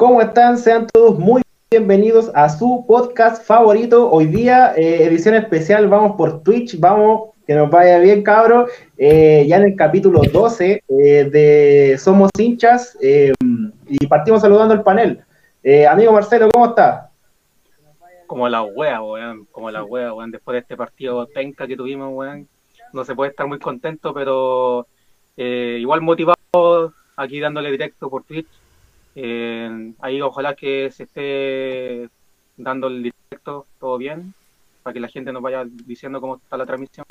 ¿Cómo están? Sean todos muy bienvenidos a su podcast favorito. Hoy día, eh, edición especial, vamos por Twitch, vamos, que nos vaya bien, cabros. Eh, ya en el capítulo 12 eh, de Somos hinchas y partimos saludando al panel. amigo Marcelo, ¿cómo está? Como la wea, weón, como la wea, weón. Después de este partido penca que tuvimos, weón, no se puede estar muy contento, pero igual motivado aquí dándole directo por Twitch. Eh, ahí ojalá que se esté dando el directo todo bien, para que la gente nos vaya diciendo cómo está la transmisión.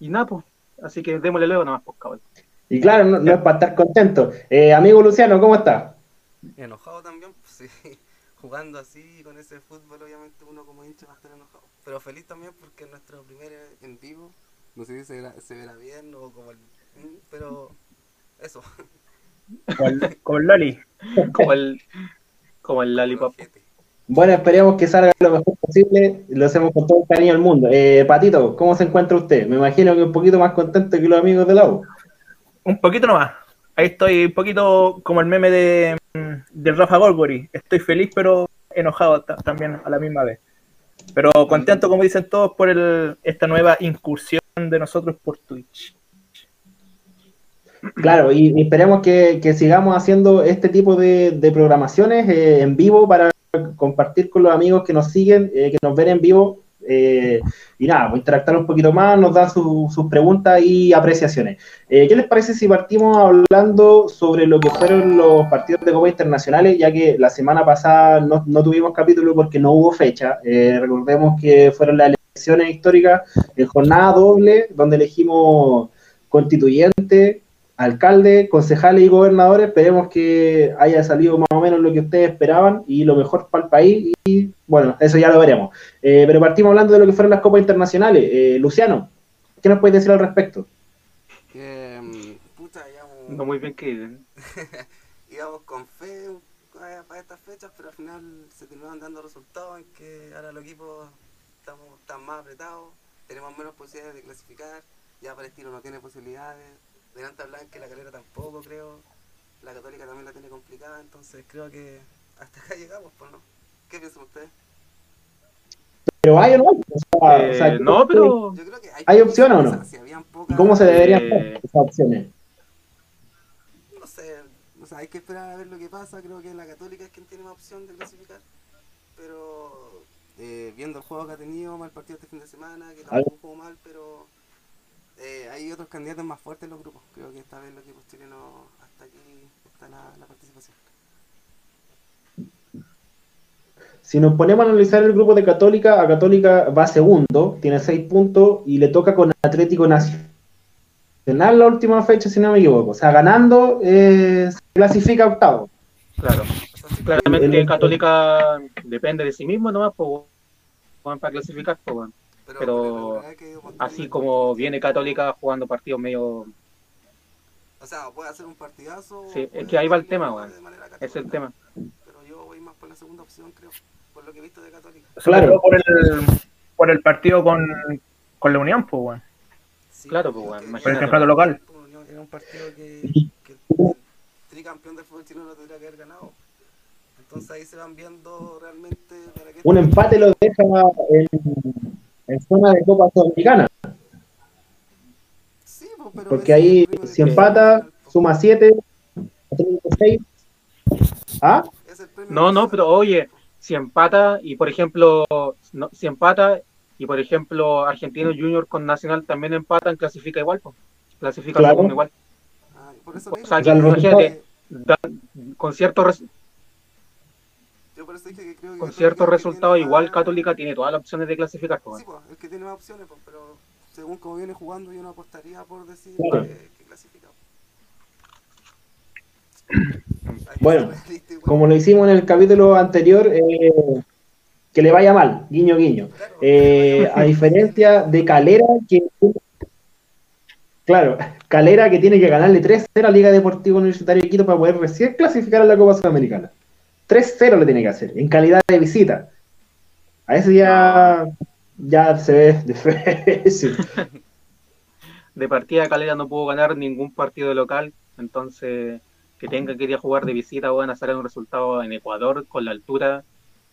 Y nada, pues, así que démosle luego nomás, pues, cabrón. Y claro, no, es para estar contento. Eh, amigo Luciano, ¿cómo está? Enojado también, pues sí. Jugando así, con ese fútbol, obviamente uno como hincha va a estar enojado. Pero feliz también porque nuestro primer en vivo, no sé si se, se verá bien o como el... Pero eso. Como el, Loli. Como el, como el Lollipop. Bueno, esperemos que salga lo mejor posible. Lo hacemos con todo el cariño del mundo. Eh, Patito, ¿cómo se encuentra usted? Me imagino que un poquito más contento que los amigos de la U. Un poquito nomás. Ahí estoy un poquito como el meme de, de Rafa Golgori. Estoy feliz pero enojado también a la misma vez. Pero contento, como dicen todos, por el, esta nueva incursión de nosotros por Twitch. Claro, y, esperemos que, sigamos haciendo este tipo de, programaciones eh, en vivo para compartir con los amigos que nos siguen, eh, que nos ven en vivo. Eh, y nada, pues interactuar un poquito más, nos dan sus preguntas y apreciaciones. ¿Qué les parece si partimos hablando sobre lo que fueron los partidos de Copa Internacionales, ya que la semana pasada no, no tuvimos capítulo porque no hubo fecha? recordemos que fueron las elecciones históricas en jornada doble, donde elegimos constituyente, alcalde, concejales y gobernadores, esperemos que haya salido más o menos lo que ustedes esperaban y lo mejor para el país y bueno, eso ya lo veremos. Eh, pero partimos hablando de lo que fueron las copas internacionales. Eh, Luciano, ¿qué nos puedes decir al respecto? Mm, puta, No muy bien que íbamos con fe para estas fechas, pero al final se terminaron dando resultados en que ahora los equipos estamos, están más apretados, tenemos menos posibilidades de clasificar, ya Palestino no tiene posibilidades Delante Blanca, la calera tampoco, creo. La católica también la tiene complicada, entonces creo que hasta acá llegamos, pues no. ¿Qué piensan ustedes? Pero hay o no o sea, eh, no, pero. Yo creo que hay, ¿Hay opción o no? ¿Y cómo se deberían hacer eh, esas opciones? No sé, o sea, hay que esperar a ver lo que pasa. Creo que la Católica es quien tiene más opción de clasificar. Pero eh, viendo el juego que ha tenido, mal partido este fin de semana, que tampoco jugó mal, pero eh, hay otros candidatos más fuertes en los grupos. Creo que esta vez los equipos chilenos hasta aquí está la, participación. Si nos ponemos a analizar el grupo de Católica, a Católica va segundo, tiene seis puntos y le toca con Atlético Nacional la última fecha, si no me equivoco. O sea, ganando eh, se clasifica octavo. Claro. Claramente Católica depende de sí mismo nomás pues, para clasificar. Pues, pero, así como viene Católica jugando partidos medio... O sea, puede hacer un partidazo... Sí, es que ahí va el tema, weón. Es el tema. Pero yo voy más por la segunda opción, creo, por lo que he visto de Católica. Claro, por el, por el partido con, con la Unión, pues, weón. claro, pues, weón. Por el campeonato local. Era un partido que, que el tricampeón del fútbol chileno lo tendría que haber ganado. Entonces ahí se van viendo realmente... Para un empate lo deja en en zona de Copa Sudamericana. Porque ahí, si empata, suma 7, 6. ¿Ah? No, no, pero oye, si empata y por ejemplo, no, si empata y por ejemplo Argentino Junior con Nacional también empatan, clasifica igual, pues. clasifica igual. Ah, por eso o sea, que, imagínate, con cierto con ciertos resultados, igual Católica tiene todas las opciones de clasificar. Pues. Sí, pues, el que tiene más opciones, pues, pero según como viene jugando, yo no apostaría por decir que, clasifica. Bueno, como lo hicimos en el capítulo anterior, eh, que le vaya mal, guiño, guiño. Eh, a diferencia de Calera, que. Claro, Calera que tiene que ganarle 3-0 a Liga Deportiva Universitaria de Quito para poder recién clasificar a la Copa Sudamericana. 3-0 le tiene que hacer, en calidad de visita. A eso ya, ya se ve de De partida Calera no pudo ganar ningún partido local, entonces que tenga que ir a jugar de visita, van a sacar un resultado en Ecuador con la altura,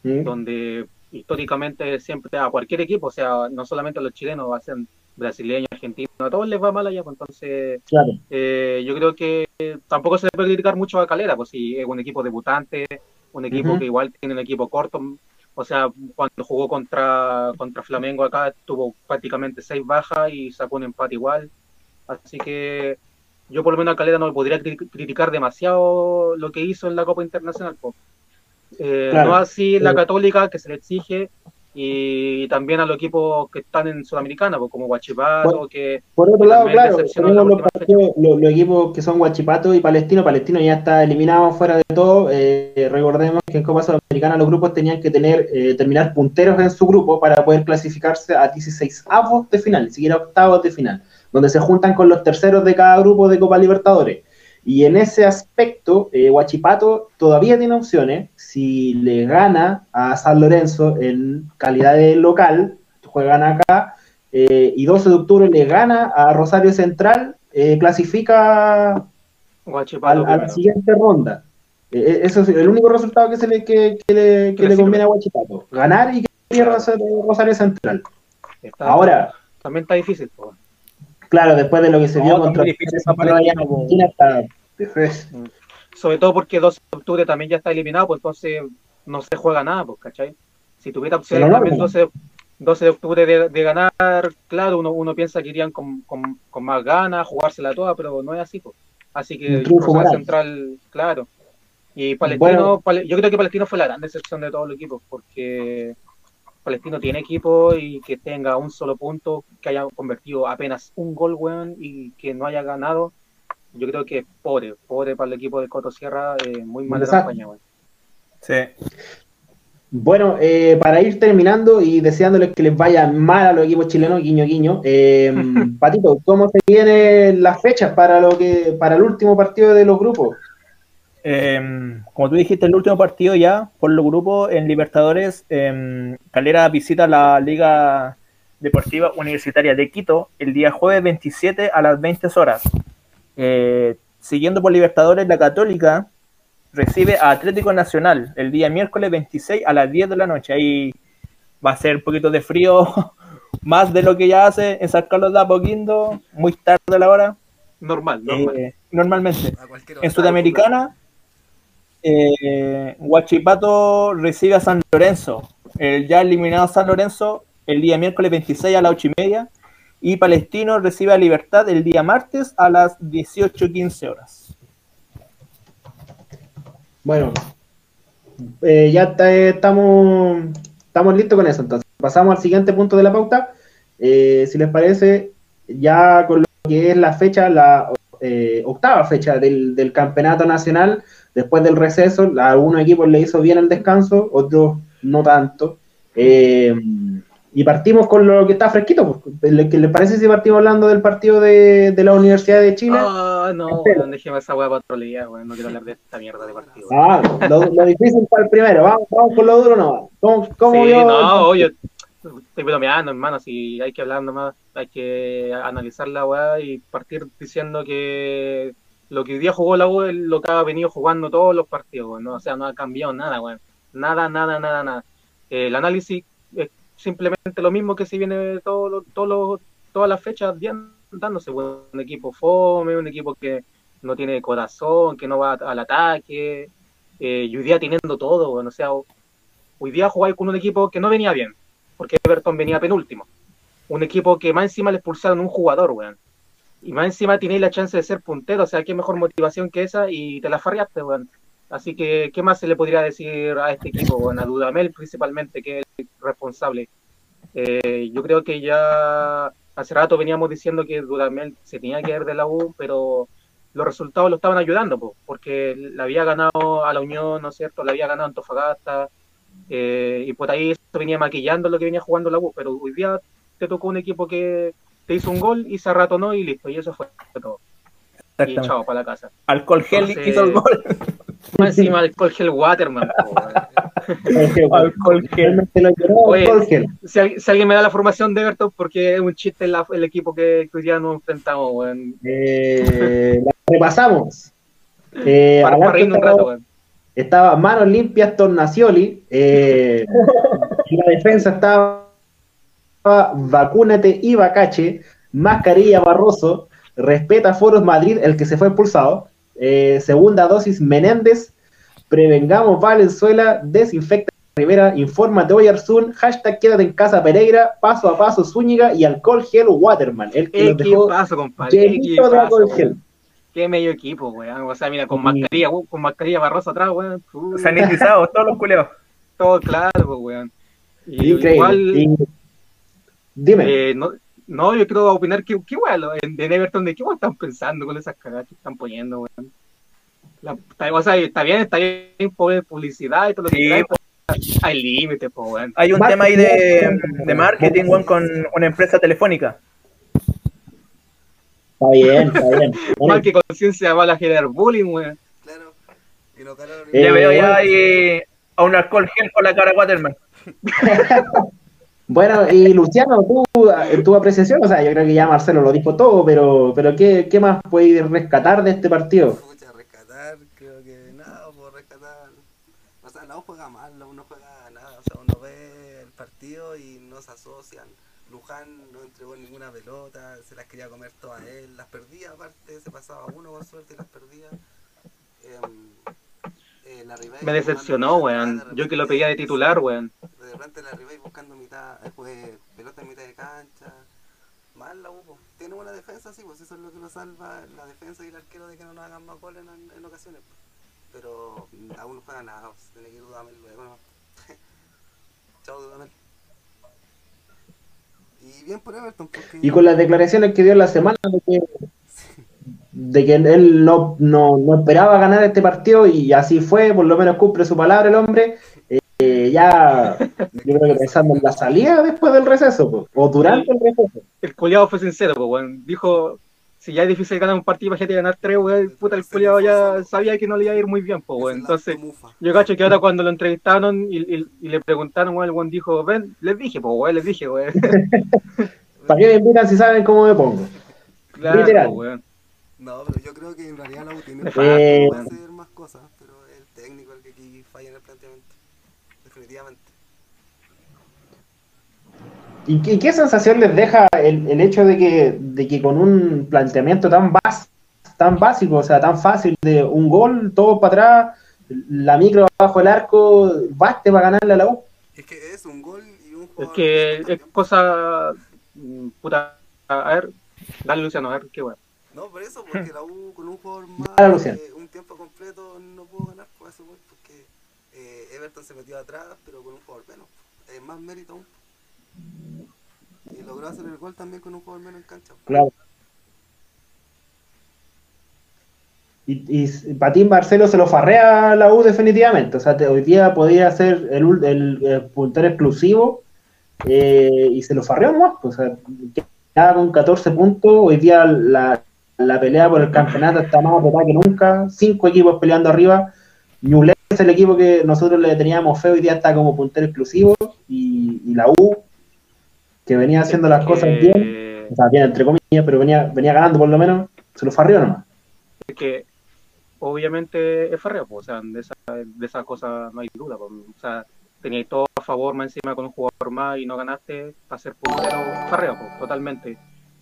¿Mm? donde históricamente siempre a cualquier equipo, o sea, no solamente a los chilenos, hacen brasileños, argentinos, a todos les va mal allá, pues entonces Claro. eh, yo creo que tampoco se le puede criticar mucho a Calera, pues si es un equipo debutante, un equipo que igual tiene un equipo corto, o sea, cuando jugó contra, contra Flamengo acá tuvo prácticamente seis bajas y sacó un empate igual, así que yo por lo menos a Calera no le podría cri- criticar demasiado lo que hizo en la Copa Internacional. Eh, Claro. no así la Eh. Católica que se le exige y también a los equipos que están en Sudamericana, pues, como Guachipato, que Por otro que lado, claro, la los, última partidos- los- los equipos que son Guachipato y Palestino. Palestino ya está eliminado fuera de todo. Eh, recordemos que en Copa Sudamericana los grupos tenían que tener eh, terminar punteros en su grupo para poder clasificarse a 16 avos de final, ni siquiera octavos de final, donde se juntan con los terceros de cada grupo de Copa Libertadores. Y en ese aspecto, eh, Huachipato todavía tiene opciones. Si le gana a San Lorenzo en calidad de local, juegan acá, eh, y 12 de octubre le gana a Rosario Central, eh, clasifica Guachipato a la siguiente ronda. Eh, eso es el único resultado que, se le, que, que le, que conviene a Huachipato. Ganar y que pierda Rosario Central. Está- Ahora, también está difícil. pues. claro, después de lo que se No, vio contra difícil. Argentina, está- pues, Sobre todo porque 12 de octubre también ya está eliminado, pues entonces no se juega nada, pues, ¿cachai? Si tuviera no, también no. 12, 12 de octubre de, de ganar, claro, uno, uno piensa que irían con, con, con más ganas, jugársela toda, pero no es así, pues. Así que Rosario. Central, claro. Y Palestino, Bueno. Yo creo que Palestino fue la gran decepción de todos los equipos, porque Palestino tiene equipo y que tenga un solo punto, que haya convertido apenas un gol, weón, y que no haya ganado, yo creo que es pobre, pobre para el equipo de Coto Sierra, eh, muy mala campaña, weón. Sí. Bueno, eh, para ir terminando y deseándoles que les vaya mal a los equipos chilenos, guiño guiño, eh, Patito, ¿cómo se vienen las fechas para lo que para el último partido de los grupos? Eh, como tú dijiste, el último partido ya por los grupos en Libertadores, eh, Calera visita la Liga Deportiva Universitaria de Quito el día jueves 27 a las 20 horas. Eh, siguiendo por Libertadores, la Católica recibe a Atlético Nacional el día miércoles 26 a las 10 de la noche. Ahí va a ser un poquito de frío, más de lo que ya hace en San Carlos de Apoquindo, muy tarde a la hora, Normal, normal. eh, normalmente. En Sudamericana, eh, Huachipato recibe a San Lorenzo. El ya eliminado San Lorenzo el día miércoles 26 a las 8 y media. Y Palestino recibe a Libertad el día martes a las 18.15 horas. Bueno, eh, ya eh, estamos, estamos listos con eso. Entonces, pasamos al siguiente punto de la pauta. Eh, si les parece, ya con lo que es la fecha, la octava fecha del, del campeonato nacional, después del receso, a algunos equipos le hizo bien el descanso, otros no tanto. Eh, y partimos con lo que está fresquito. Pues. ¿Le- ¿Qué les parece si partimos hablando del partido de, de la Universidad de Chile? Ah, no, weón, déjeme esa weá para otro día, weón. No quiero hablar de esta mierda de partido. Ah, lo, lo difícil para el primero. Vamos, vamos con lo duro no. ¿Cómo, cómo sí, no, oye, estoy bromeando, hermano. Si hay que hablar nomás, hay que analizar la weá y partir diciendo que lo que hoy día jugó la U es lo que ha venido jugando todos los partidos, ¿no? O sea, no ha cambiado nada, weón. Nada, nada, nada, nada. El análisis simplemente lo mismo que si viene todo, todo todas las fechas dándose. Un equipo fome, un equipo que no tiene corazón, que no va al ataque, eh, y hoy día teniendo todo, weón. O sea, hoy día jugáis con un equipo que no venía bien, porque Everton venía penúltimo. Un equipo que más encima le expulsaron un jugador, weón. Y más encima tenéis la chance de ser puntero, o sea, qué mejor motivación que esa y te la farriaste, weón. Así que, ¿qué más se le podría decir a este equipo, weón? A Dudamel principalmente, que es el responsable. Eh, yo creo que ya hace rato veníamos diciendo que Dudamel se tenía que ir de la U, pero los resultados lo estaban ayudando, po, porque le había ganado a la Unión, ¿no es cierto? Le había ganado a Antofagasta, eh, y por ahí esto venía maquillando lo que venía jugando la U, pero hoy día te tocó un equipo que te hizo un gol y se ratonó y listo, y eso fue todo. Y chao, para la casa. Alcohol gel Entonces- hizo el gol. Más encima el Colgel Waterman. Alcohol gel. Oye, si, al- si alguien me da la formación de Everton, porque es un chiste el equipo que, que día nos enfrentamos, weón. Eh, repasamos. Eh, Para, al para arco reírnos un estaba- rato, weón. estaba Manos Limpias Tornacioli. Eh, en la defensa estaba Vacúnate y Bacache, Mascarilla Barroso, Respeta Foros Madrid, el que se fue expulsado. Eh, segunda dosis Menéndez, Prevengamos Valenzuela, Desinfecta Rivera, Infórmate Oyarzún, hashtag Quédate en casa Pereira, Paso a Paso Zúñiga y Alcohol Gel Waterman, el que ¿Qué dejó paso, compadre? ¿Qué llenito de paso, alcohol gel. Qué medio equipo, weón. O sea, mira, con mascarilla, weón, con mascarilla barrosa atrás, weón. Sanitizados, todos los culeos. todo claro, weón. Y Increíble. igual, Y- dime. eh, no, no, yo quiero opinar que, qué lo- en, en Everton, ¿de qué weón están pensando con esas cagadas que están poniendo, weón? La, está, o sea, está bien, está bien poner publicidad y todo lo que Sí, pero hay límites, pues, weón. Hay un Marketing, tema ahí de, marketing. de marketing, weón, con una empresa telefónica. Está bien, está bien. Bueno, Mal que conciencia va a generar bullying, weón. Claro. Y calaron Eh, Ya veo bueno. ya ahí a un alcohol gel con la cara de Waterman. Bueno, y Luciano, tú, en tu apreciación, o sea, yo creo que ya Marcelo lo dijo todo, pero, pero ¿qué, qué más puedes rescatar de este partido? Pucha, rescatar, creo que nada, puedo rescatar. O sea, U juega mal, la U no juega nada. O sea, uno ve el partido y no se asocian. Luján no entregó ninguna pelota, se las quería comer todas él, las perdía aparte, se pasaba uno con suerte y las perdía. Em, eh, la Me decepcionó, weón. Yo que lo pedía de titular, weón. De repente la Ribey buscando mitad, eh, pues, pelota en mitad de cancha. Mal la U, po. tiene buena defensa, sí, pues eso es lo que lo salva, la defensa y el arquero de que no nos hagan más goles en, en ocasiones. po. Pero aún no juega nada, pues, tiene que ir Dudamel luego. ¿no? Chao Dudamel. Y bien por Everton, porque... Y con las declaraciones que dio la semana de que, de que él no, no, no esperaba ganar este partido y así fue, por lo menos cumple su palabra el hombre, eh, ya yo creo que pensando en la salida después del receso, po, o durante el receso. El culiado fue sincero, weón. Dijo, si ya es difícil ganar un partido, imagínate ganar tres, weón. Puta, el culiado ya sabía que no le iba a ir muy bien, pues, weón. el Entonces, yo cacho que ahora cuando lo entrevistaron y, y- y le preguntaron, weón, el weón dijo, ven, les dije, pues, weón, les dije, weón. ¿Para qué me invitan si saben cómo me pongo? Claro, Literal. pues, weón. No, pero yo creo que en realidad la U tiene falta, hacer más cosas, pero el técnico el que aquí falla en el planteamiento. Definitivamente. ¿Y qué, qué sensación les deja el, el hecho de que, de que con un planteamiento tan, bas- tan básico, o sea, tan fácil de un gol, todo para atrás, la micro bajo el arco, baste para ganarle a la U? Es que es un gol y un Es jugador. que es cosa, mm, puta, a ver, dale Luciano, a ver, qué weón. No, por eso, porque la U con un jugador más Dale, Luciano. eh, un tiempo completo no pudo ganar por eso, pues, porque eh, Everton se metió atrás, pero con un jugador menos. Es más mérito aún. Y logró hacer el gol también con un jugador menos en cancha. Claro. Y, y Patín Marcelo se lo farrea a la U definitivamente. O sea, te- hoy día podía ser el, el, el puntero exclusivo eh, y se lo farreó nomás. pues, o sea, queda con 14 puntos. Hoy día la, la pelea por el campeonato está más apretada que nunca. Cinco equipos peleando arriba. Ñublense es el equipo que nosotros le teníamos feo. Hoy día está como puntero exclusivo. Y, y la U, que venía haciendo las cosas bien o sea, bien entre comillas, pero venía, venía ganando por lo menos, se lo farrió nomás. es que obviamente es farreo, pues, o sea, de esa, de esa cosa no hay duda. pues, o sea, teníais todo a favor más encima con un jugador más y no ganaste para ser puntero, farreo, pues, totalmente.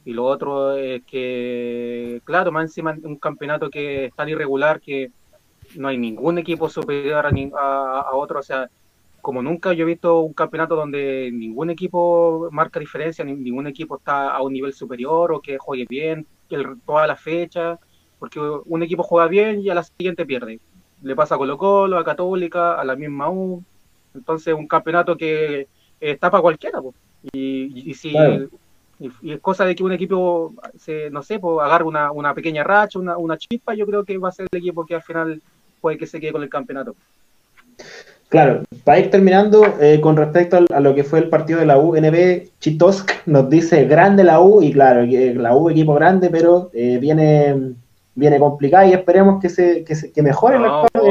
Y lo otro es que, claro, más encima en un campeonato que es tan irregular que no hay ningún equipo superior a, a, a otro, o sea, como nunca yo he visto un campeonato donde ningún equipo marca diferencia, ni- ningún equipo está a un nivel superior o que juegue bien el- toda la fecha, porque un equipo juega bien y a la siguiente pierde. Le pasa a Colo Colo, a Católica, a la misma U. Entonces un campeonato que está para cualquiera. po. Y, y si Claro. y, y es cosa de que un equipo, se, no sé, agarre una, una pequeña racha, una, una chispa, yo creo que va a ser el equipo que al final puede que se quede con el campeonato. Claro, para ir terminando, eh, con respecto al- a lo que fue el partido de la UNB, Chitosk nos dice grande la U, y claro, la U equipo grande, pero eh, viene, viene complicada y esperemos que se, que, se- que mejore No, el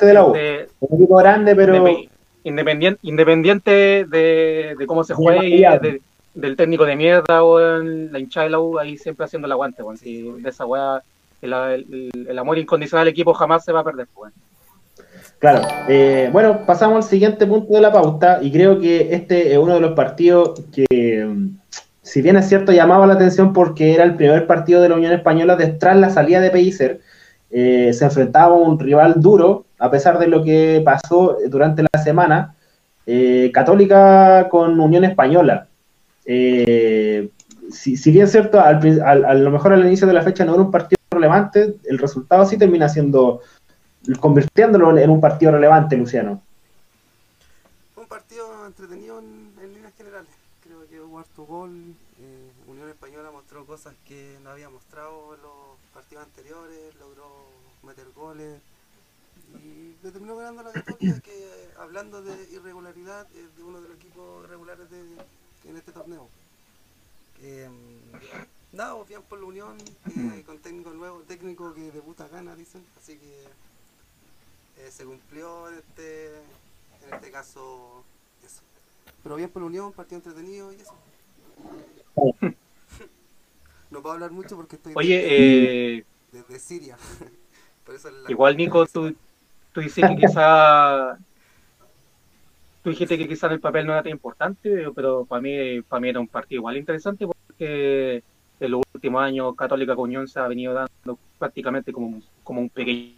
de la U. De- Un equipo grande, pero Indepe- independiente, independiente de, de cómo se juegue, de- del técnico de mierda o la hinchada de la U, ahí siempre haciendo el aguante, weón. Si de esa weá el, el- el amor incondicional al equipo jamás se va a perder. Pues. Claro. Eh, bueno, pasamos al siguiente punto de la pauta y creo que este es uno de los partidos que, mm, si bien es cierto, llamaba la atención porque era el primer partido de la Unión Española de- tras la salida de Pellicer, eh, se enfrentaba a un rival duro, a pesar de lo que pasó durante la semana, eh, Católica con Unión Española. Eh, si, si bien es cierto, al al- a lo mejor al inicio de la fecha no era un partido relevante, el resultado sí termina siendo convirtiéndolo en- un partido relevante, Luciano. Un partido entretenido en, líneas generales. Creo que hubo harto gol. eh, Unión Española mostró cosas que no había mostrado en los partidos anteriores. Logró meter goles. Y terminó ganando la Católica, que hablando de irregularidad, es de uno de los equipos regulares de, en este torneo. Eh, nada, pues bien por la Unión, eh, con técnico nuevo, técnico que debuta gana, dicen. Así que eh, se cumplió en este, en este caso eso. Pero bien por la unión, partido entretenido y eso. No puedo hablar mucho porque estoy Oye, desde, eh, desde Siria. Por eso la- igual Nico, tú, tú dices que quizá tú dijiste que quizá el papel no era tan importante, pero para mí, para mí era un partido igual interesante porque en los últimos años Católica con Unión se ha venido dando prácticamente como, como un pequeño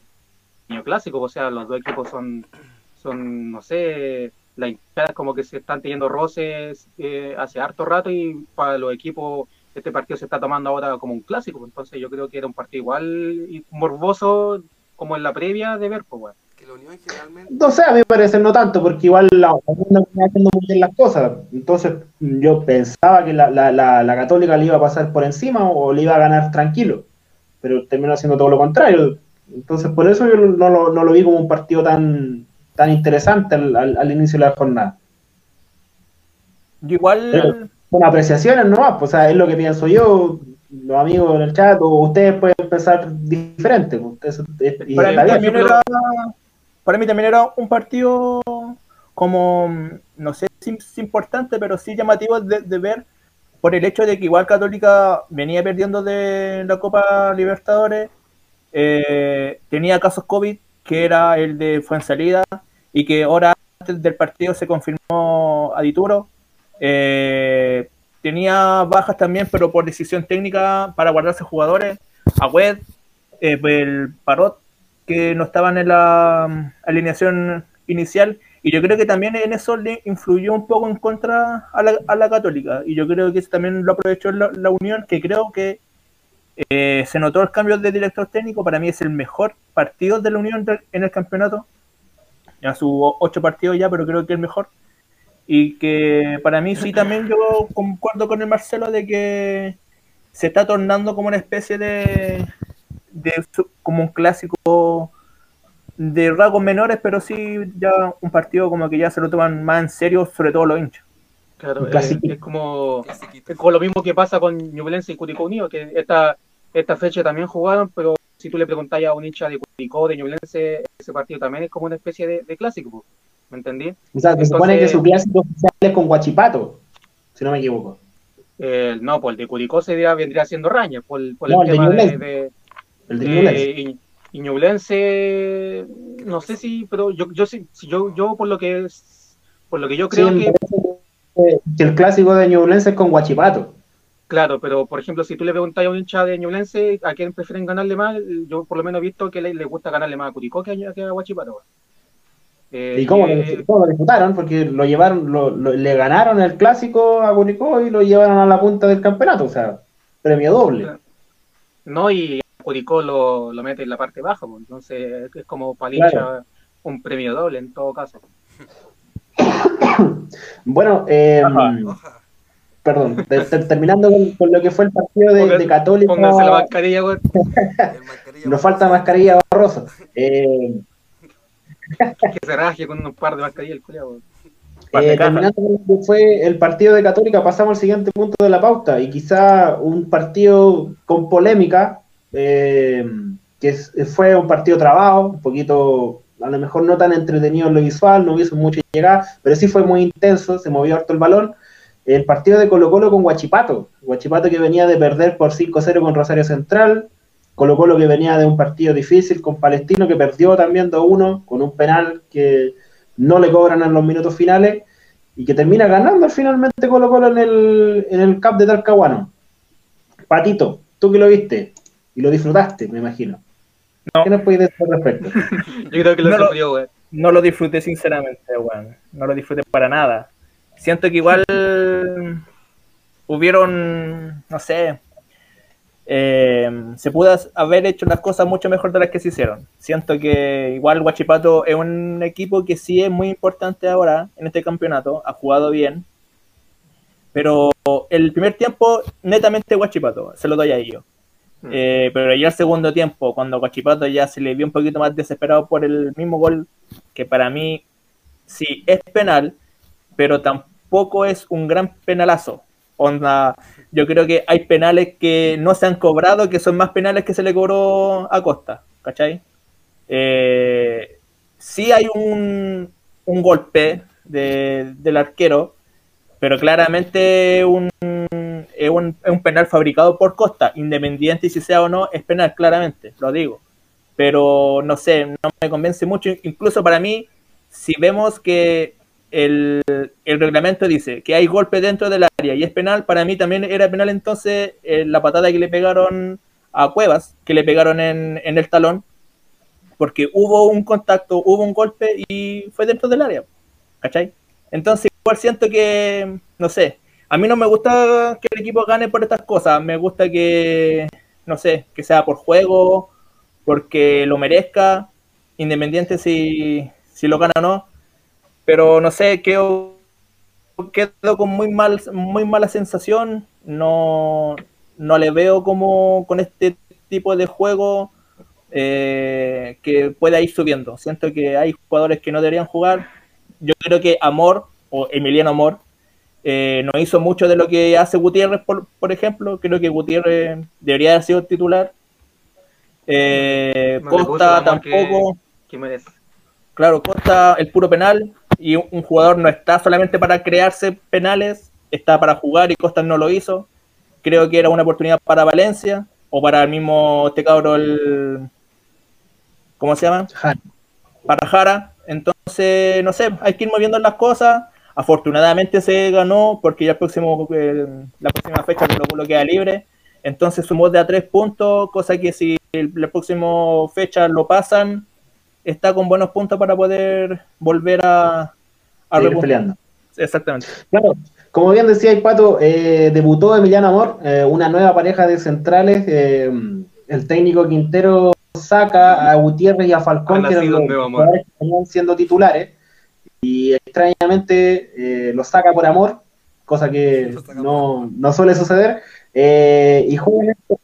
clásico, o sea, los dos equipos son, son no sé, las hinchadas como que se están teniendo roces eh, hace harto rato y para los equipos este partido se está tomando ahora como un clásico, entonces yo creo que era un partido igual y morboso como en la previa de ver, pues bueno. que la unión generalmente No sé, a mí me parece no tanto, porque igual la Unión no venía haciendo muy bien las cosas. Entonces yo pensaba que la, la, la, la Católica le iba a pasar por encima o le iba a ganar tranquilo, pero terminó haciendo todo lo contrario. Entonces por eso yo no lo, no lo vi como un partido tan, tan interesante al, al, al inicio de la jornada. Yo igual, Pero- Son apreciaciones nomás, pues, o sea, es lo que pienso yo, los amigos en el chat, o ustedes pueden pensar diferente. ustedes- y para mí, también era, para mí también era un partido como, no sé si es importante, pero sí llamativo de, de ver por el hecho de que igual Católica venía perdiendo de la Copa Libertadores, eh, tenía casos COVID, que era el de Fuensalida, y que ahora antes del partido se confirmó a Dituro. Eh, tenía bajas también, pero por decisión técnica para guardarse jugadores. Agüed, eh, el Parot, que no estaban en la mm, alineación inicial. Y yo creo que también en eso le influyó un poco en contra a la, a la Católica. Y yo creo que eso también lo aprovechó la Unión, que creo que eh, se notó el cambio de director técnico. Para mí es el mejor partido de la Unión en el campeonato. Ya sus ocho partidos ya, pero creo que el mejor. Y que para mí sí también yo concuerdo con el Marcelo de que se está tornando como una especie de, de como un clásico de rasgos menores, pero sí ya un partido como que ya se lo toman más en serio, sobre todo los hinchas. Claro, eh, clasiquito. es como es como lo mismo que pasa con Ñublense y Curicó Unido, que esta, esta fecha también jugaron, pero si tú le preguntas a un hincha de Curicó, de Ñublense, ese partido también es como una especie de, de clásico, ¿me entendí? O sea, se supone que su clásico oficial es con Guachipato, si no me equivoco. Eh, no, pues el de Curicó sería, vendría siendo Raña, por, por No, el tema de, Ñublense. de, El de Ñublense. y, Ñublense, no sé si, pero yo, yo si yo, yo por lo que es, por lo que yo creo que- que el clásico de Ñublense es con Guachipato. Claro, pero por ejemplo, si tú le preguntas a un hincha de Ñublense a quién prefieren ganarle más, yo por lo menos he visto que le, le gusta ganarle más a Curicó que a, que a. Eh, ¿Y cómo, eh, lo, cómo lo disputaron? Porque lo llevaron, lo, lo- le ganaron el clásico a Curicó y lo llevaron a la punta del campeonato, o sea, premio doble. No, y Curicó lo, lo mete en la parte baja, pues, entonces es como para el hincha un premio doble en todo caso. Bueno, eh, Ajá. Perdón, te- te- terminando con, con lo que fue el partido de, Católica, Pónganse la mascarilla, güey. nos falta mascarilla barrosa. Eh, que se raje con un par de mascarillas el culiao, Eh, terminando con lo que fue el partido de Católica, pasamos al siguiente punto de la pauta y quizá un partido con polémica, eh, que fue un partido trabado, un poquito, a lo mejor no tan entretenido en lo visual, no hubiese mucha llegada, pero sí fue muy intenso, se movió harto el balón. El partido de Colo Colo con Guachipato, Guachipato que venía de perder por 5-0 con Rosario Central, Colo Colo que venía de un partido difícil con Palestino que perdió también 2-1 con un penal que no le cobran en los minutos finales y que termina ganando finalmente Colo Colo en el, en el Cup de Talcahuano. Patito, tú que lo viste y lo disfrutaste, me imagino. No. ¿Qué nos puedes decir al respecto? Yo creo que lo No lo- sufrió, weón. no lo disfruté sinceramente, weón. No lo disfruté para nada. Siento que igual hubieron, no sé, eh, se pudo haber hecho las cosas mucho mejor de las que se hicieron. Siento que igual Guachipato es un equipo que sí es muy importante ahora en este campeonato, ha jugado bien, pero el primer tiempo netamente Guachipato, se lo doy a ellos. Mm. Eh, pero ya el segundo tiempo, cuando Guachipato ya se le vio un poquito más desesperado por el mismo gol, que para mí sí es penal, pero tampoco es un gran penalazo. Onda, yo creo que hay penales que no se han cobrado, que son más penales que se le cobró a Costa, ¿cachai? Eh, sí hay un, golpe de- del arquero, pero claramente es, un, es un penal fabricado por Costa, independiente si sea o no, es penal, claramente, lo digo. Pero no sé, no me convence mucho. Incluso para mí, si vemos que el, reglamento dice que hay golpe dentro del área y es penal, para mí también era penal entonces eh, la patada que le pegaron a Cuevas, que le pegaron en, en el talón, porque hubo un contacto, hubo un golpe y fue dentro del área, ¿cachai? Entonces igual siento que, no sé, a mí no me gusta que el equipo gane por estas cosas, me gusta que, no sé, que sea por juego, porque lo merezca, independiente si, si lo gana o no, pero no sé, quedo, quedo con muy mal, muy mala sensación, no, no le veo como con este tipo de juego eh, que pueda ir subiendo. Siento que hay jugadores que no deberían jugar. Yo creo que Amor, o Emiliano Amor, eh, no hizo mucho de lo que hace Gutiérrez, por, por ejemplo. Creo que Gutiérrez debería haber sido titular. Eh, No Costa que- tampoco. ¿Qué merece? Claro, Costa el puro penal y un, un jugador no está solamente para crearse penales, está para jugar y Costa no lo hizo. Creo que era una oportunidad para Valencia o para el mismo este cabro el ¿cómo se llama? Jara. Para Jara. Entonces, no sé, hay que ir moviendo las cosas. Afortunadamente se ganó porque ya el próximo el- la próxima fecha Colo Colo queda libre. Entonces sumó de a tres puntos, cosa que si el- la próxima fecha lo pasan, está con buenos puntos para poder volver a, a peleando. Exactamente. Claro, como bien decía el Pato, eh, debutó Emiliano Amor, eh, una nueva pareja de centrales. eh, el técnico Quintero saca a Gutiérrez y a Falcón, que eran los siendo titulares, y extrañamente eh, los saca por amor, cosa que no, no suele suceder. eh, y juegan estos,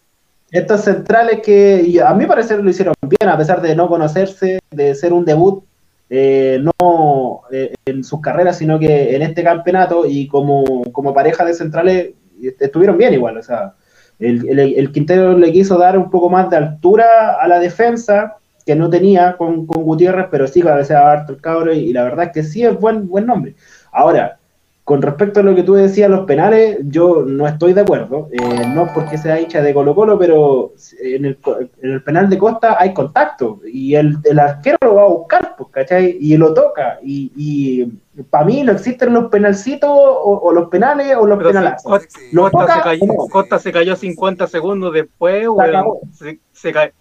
estos centrales que a mi parecer lo hicieron bien, a pesar de no conocerse, de ser un debut eh, no eh, en sus carreras, sino que en este campeonato y como, como pareja de centrales est- estuvieron bien igual. O sea, el, el- Quintero le quiso dar un poco más de altura a la defensa que no tenía con, con Gutiérrez, pero sí cabeceaba harto el cabro y, y la verdad es que sí es buen, buen nombre. Ahora, con respecto a lo que tú decías, los penales, yo no estoy de acuerdo. eh, no porque sea hincha de Colo Colo, pero en el, en el penal de Costa hay contacto y el, el arquero lo va a buscar, pues, ¿cachai? Y lo toca. Y, y para mí no existen los penalcitos o, o los penales o los Pero penalazos. Costa- Lo Costa, toca se cayó, no. Costa se cayó 50 segundos después, weón. Se, se, ca-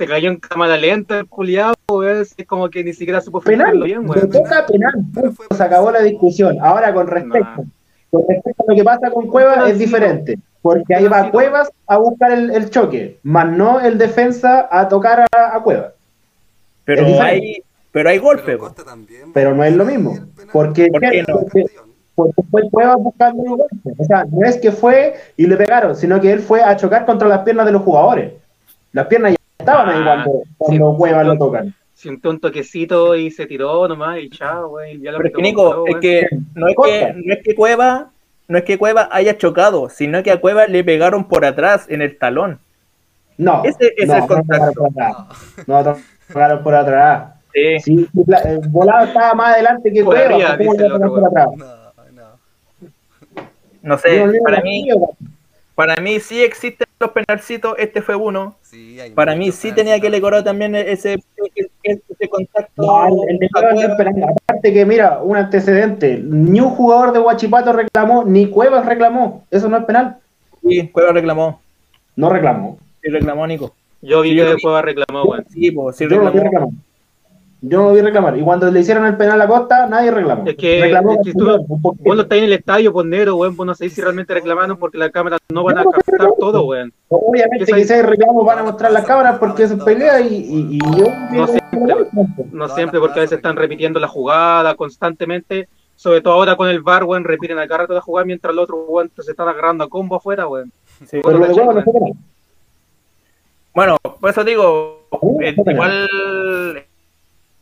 se cayó en cámara lenta el culiado. Es como que ni siquiera supo Penal, bien, weón. toca penal. Se acabó la discusión. Ahora con respecto, con respecto a lo que pasa con Cuevas es diferente. Porque ahí va Cuevas a buscar el, el choque, más no el defensa a tocar a, a Cuevas. Pero hay, pero hay golpe. Pero también, Pero no es lo mismo. Porque, ¿Por qué no? porque, porque fue Cuevas buscando el golpe. O sea, no es que fue y le pegaron, sino que él fue a chocar contra las piernas de los jugadores. Las piernas ya estaban ahí Ah, cuando, cuando sí, Cuevas sí, lo tocan. Sintió un toquecito y se tiró nomás y chao, lo Pero es que Nico, es que no es que, no es que Cueva, no es que Cueva haya chocado, sino que a Cueva le pegaron por atrás en el talón. No, Ese es no, el no contacto. por atrás. No tocaron por atrás. Sí. Sí, la- el volado estaba más adelante que Por arriba, ¿cómo dice le tocar atrás? No, no. No sé, para mí, tío, para mí sí existen los penalcitos, este fue uno. Sí, hay Para mí sí tenía que cobrar también ese, ese, ese contacto. No, el, el de Cuevas no es penal. Aparte que, mira, un antecedente. Ni un jugador de Huachipato reclamó, ni Cuevas reclamó. Eso no es penal. Sí, Cueva reclamó. No reclamó. Sí, reclamó Nico. Yo vi Sí, que después reclamó, weón. Sí, pues sí Yo no lo vi reclamó. Yo no vi reclamar. Y cuando le hicieron el penal a Costa, nadie reclamó. Es que- reclamó es que tú- un poquito. Vos lo estáis en el estadio, por negro, weón. Vos no sabéis si realmente reclamaron porque las cámaras no van a captar todo, weón. Obviamente si hay reclamos van a mostrar las cámaras porque es pelea y, y, y yo... No siempre, No siempre, porque a veces están repitiendo la jugada constantemente. Sobre todo ahora con el VAR, weón, repiten al rato la jugada mientras el otro, weón, se está agarrando a combo afuera, weón. Sí. Pero lo no. Bueno, por eso digo, eh, igual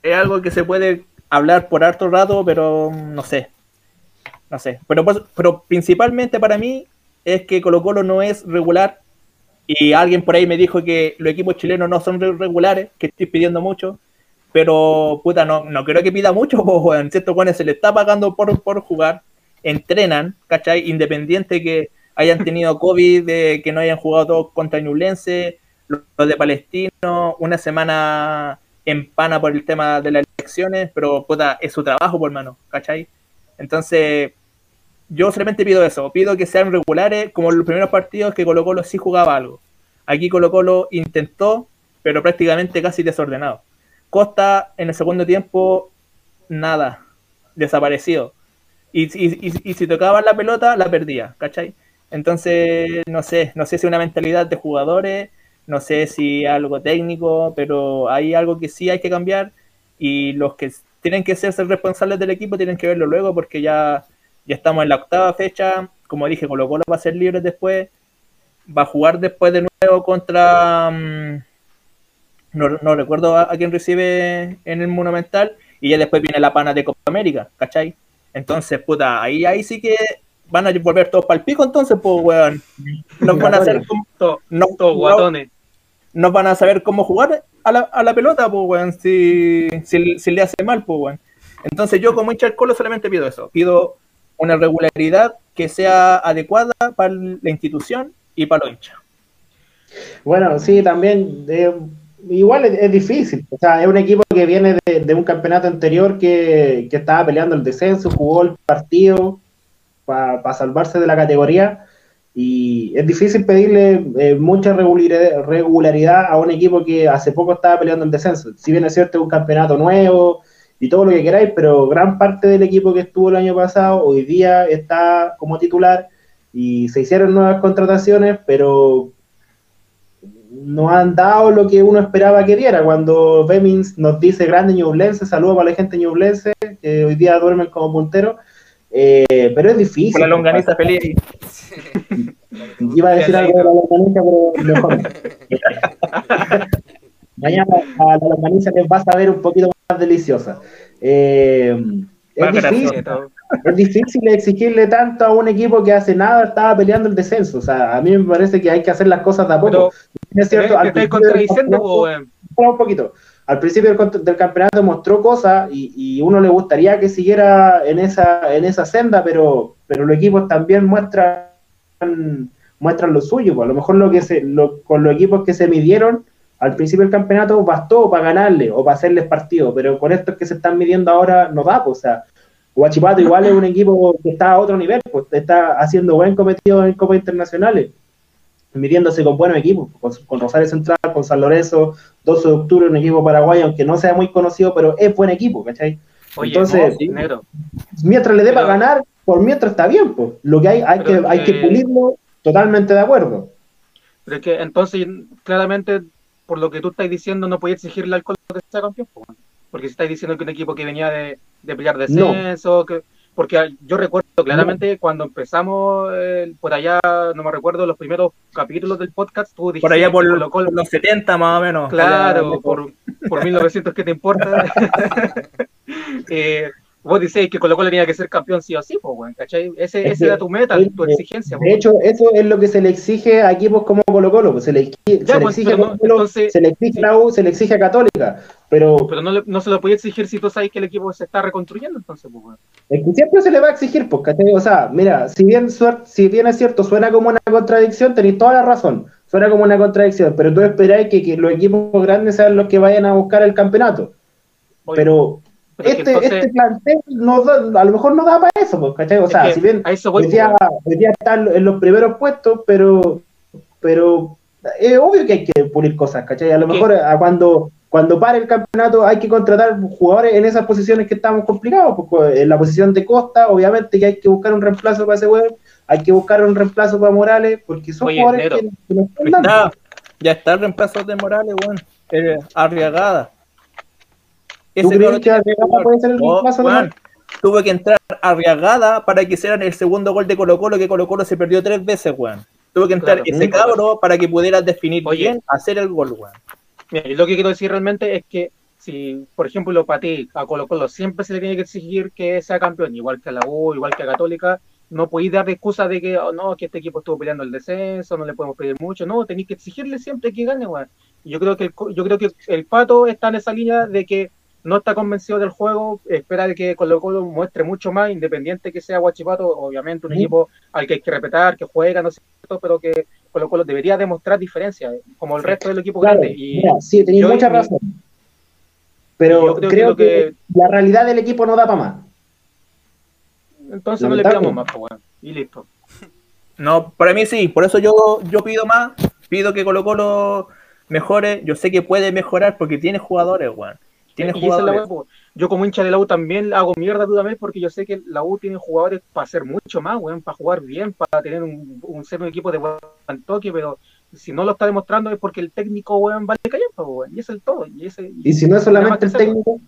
es algo que se puede hablar por harto rato, pero no sé. No sé. Pero, pues- pero principalmente para mí es que Colo Colo no es regular. Y alguien por ahí me dijo que los equipos chilenos no son re- regulares, que estoy pidiendo mucho. Pero, puta, no, no creo que pida mucho, weón. Cierto, se le está pagando por, por jugar. Entrenan, ¿cachai? Independiente que hayan tenido COVID, de que no hayan jugado todos contra Ñublense, los de Palestino, una semana en pana por el tema de las elecciones, pero puta, es su trabajo, por mano, ¿cachai? Entonces, yo solamente pido eso, pido que sean regulares, como los primeros partidos que Colo Colo sí jugaba algo. Aquí Colo Colo intentó, pero prácticamente casi desordenado. Costa en el segundo tiempo, nada, desaparecido. Y, y, y- y si tocaba la pelota, la perdía, ¿cachai? Entonces, no sé, no sé si una mentalidad de jugadores, no sé si algo técnico, pero hay algo que sí hay que cambiar y los que tienen que ser, ser responsables del equipo tienen que verlo luego porque ya, ya estamos en la octava fecha, como dije, Colo Colo va a ser libre después, va a jugar después de nuevo contra, mm, no, no recuerdo a, a quién recibe en el Monumental, y ya después viene la pana de Copa América, ¿cachai? Entonces, puta, ahí, ahí sí que van a volver todos para el pico, entonces, pues, weón. Nos van a hacer como- no, todos guatones. No van a saber cómo jugar a la, a la pelota, pues, weón, si, si, si le hace mal, pues, weón. Entonces yo como hincha del Colo solamente pido eso, pido una regularidad que sea adecuada para la institución y para los hinchas. Bueno, sí, también. eh, igual es, difícil. O sea, es un equipo que viene de, de un campeonato anterior que, que estaba peleando el descenso, jugó el partido para salvarse de la categoría. Y es difícil pedirle eh, mucha regularidad, a un equipo que hace poco estaba peleando el descenso. Si bien es cierto, es un campeonato nuevo y todo lo que queráis, pero gran parte del equipo que estuvo el año pasado hoy día está como titular y se hicieron nuevas contrataciones, pero no han dado lo que uno esperaba que diera. Cuando Bemins nos dice grande Ñublense, saludo para la gente Ñublense, que hoy día duermen como punteros, eh, pero es difícil. Con la longaniza feliz. Iba a decir algo de la longaniza, pero mejor. Mañana a la longaniza les va a saber un poquito más deliciosa. Eh, es difícil, es difícil exigirle tanto a un equipo que hace nada estaba peleando el descenso. O sea, a mí me parece que hay que hacer las cosas de a poco. Pero es cierto, te al del contradiciendo, un poquito. Al principio del, campeonato mostró cosas y, y uno le gustaría que siguiera en esa, en esa senda, pero, pero los equipos también muestran, muestran lo suyo. pues. A lo mejor lo que se, lo- con los equipos que se midieron al principio del campeonato bastó para ganarle o para hacerles partido, pero con estos que se están midiendo ahora no da. pues, o sea, Huachipato igual es un equipo que está a otro nivel, pues está haciendo buen cometido en Copas Internacionales midiéndose con buenos equipos, con, con Rosario Central, con San Lorenzo, 12 de octubre, un equipo paraguayo, aunque no sea muy conocido, pero es buen equipo, ¿cachai? Oye, Entonces, no, negro. Mientras le dé para ganar, por mientras está bien, pues. Lo que hay, hay que, hay que pulirlo, totalmente de acuerdo. Pero es que entonces, claramente, por lo que tú estás diciendo, no puedes exigirle al Colo que sea campeón. Porque si estás diciendo que un equipo que venía de, de pelear descenso, que, porque yo recuerdo claramente cuando empezamos eh, por allá, no me recuerdo, los primeros capítulos del podcast, tú dijiste Por allá por, que Colo Colo- los 70 más o menos. Claro, Allá, por, por 1900, ¿qué te importa? eh, vos decís que Colo Colo tenía que ser campeón sí o sí, pues, weón, ¿cachai? Ese, Es ese que- era tu meta, es tu que, exigencia, De pues. hecho, eso es lo que se le exige a equipos como Colo Colo. pues, Se le, exi- Ya, se le pues, exige no, Colo, entonces- se le exige a la U, se le exige a Católica. Pero Pero no, le- no se lo podía exigir si tú sabes que el equipo se está reconstruyendo, entonces, pues, weón. es que siempre se le va a exigir, pues. O sea, mira, si bien, si bien es cierto, suena como una contradicción, tenéis toda la razón. Suena como una contradicción, pero tú esperáis que, que los equipos grandes sean los que vayan a buscar el campeonato. Oye, Pero este, entonces- este plantel no da- a lo mejor no da para eso, pues, ¿cachai? O Es sea, si bien hoy día, pues, hoy día está en los primeros puestos, pero, pero es obvio que hay que pulir cosas, ¿cachai? A lo ¿Qué? mejor a cuando, cuando pare el campeonato hay que contratar jugadores en esas posiciones que estamos complicados, porque en la posición de Costa, obviamente que hay que buscar un reemplazo para ese weón, hay que buscar un reemplazo para Morales, porque son Oye, jugadores que, que nos están dando. Está, ya está el reemplazo de Morales, weón. Eh, Arriagada. ¿Tú Ese crees que puede ser el reemplazo de weón. Morales? Tuvo que entrar Arriagada para que hicieran el segundo gol de Colo Colo, que Colo Colo se perdió tres veces, weón. Tuvo que entrar Claro. ese cabro para que pudiera definir Oye. bien, hacer el gol, weón. Mira, y lo que quiero decir realmente es que si, por ejemplo, para ti, a Colo Colo siempre se le tiene que exigir que sea campeón, igual que a la U, igual que a Católica, no podéis dar excusa de que oh, no, que este equipo estuvo peleando el descenso, no le podemos pedir mucho, no, tenéis que exigirle siempre que gane, weón. Yo creo que el, yo creo que el Pato está en esa línea de que no está convencido del juego, espera de que Colo Colo muestre mucho más, independiente que sea Guachipato, obviamente un Sí. equipo al que hay que respetar, que juega, no sé, pero que Colo Colo debería demostrar diferencia, como el resto del equipo Claro, grande. Y, mira, sí, tenéis mucha razón. Pero creo creo, que la realidad del equipo no da para más. Entonces no le pidamos más, pues. Y listo. No, para mí sí, por eso yo, yo pido más, pido que Colo Colo mejore, yo sé que puede mejorar porque tiene jugadores, weón. Tiene Y jugadores. Yo como hincha de la U también hago mierda tú también porque yo sé que la U tiene jugadores para hacer mucho más, weón, para jugar bien, para tener un, un ser un equipo de buen toque, pero si no lo está demostrando es porque el técnico, weón, vale callampa, weón. Y es el todo. Y, ese, Y si no es solamente el técnico,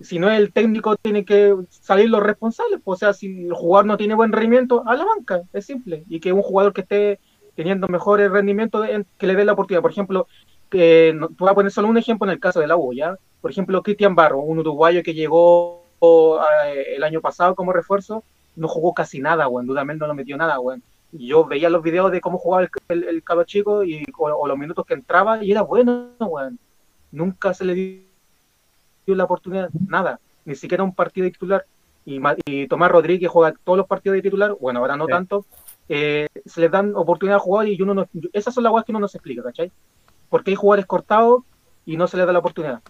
si no es el técnico, tiene que salir los responsables. pues, O sea, si el jugador no tiene buen rendimiento, a la banca, es simple. Y que un jugador que esté teniendo mejores rendimientos, que le dé la oportunidad. Por ejemplo, que no, vas a poner solo un ejemplo en el caso de la U, ¿ya? Por ejemplo, Cristian Barro, un uruguayo que llegó eh, el año pasado como refuerzo, no jugó casi nada, weón. Dudamel no lo metió nada, weón. Yo veía los videos de cómo jugaba el, el, el cabro chico y, o, o los minutos que entraba y era bueno, weón. Nunca se le dio la oportunidad, nada, ni siquiera un partido de titular. Y, Tomás Rodríguez juega todos los partidos de titular, bueno, ahora no Sí. tanto, eh, se les dan oportunidad de jugar y uno no, esas son las cosas que uno no se explica, ¿cachai? Porque hay jugadores cortados y no se les da la oportunidad.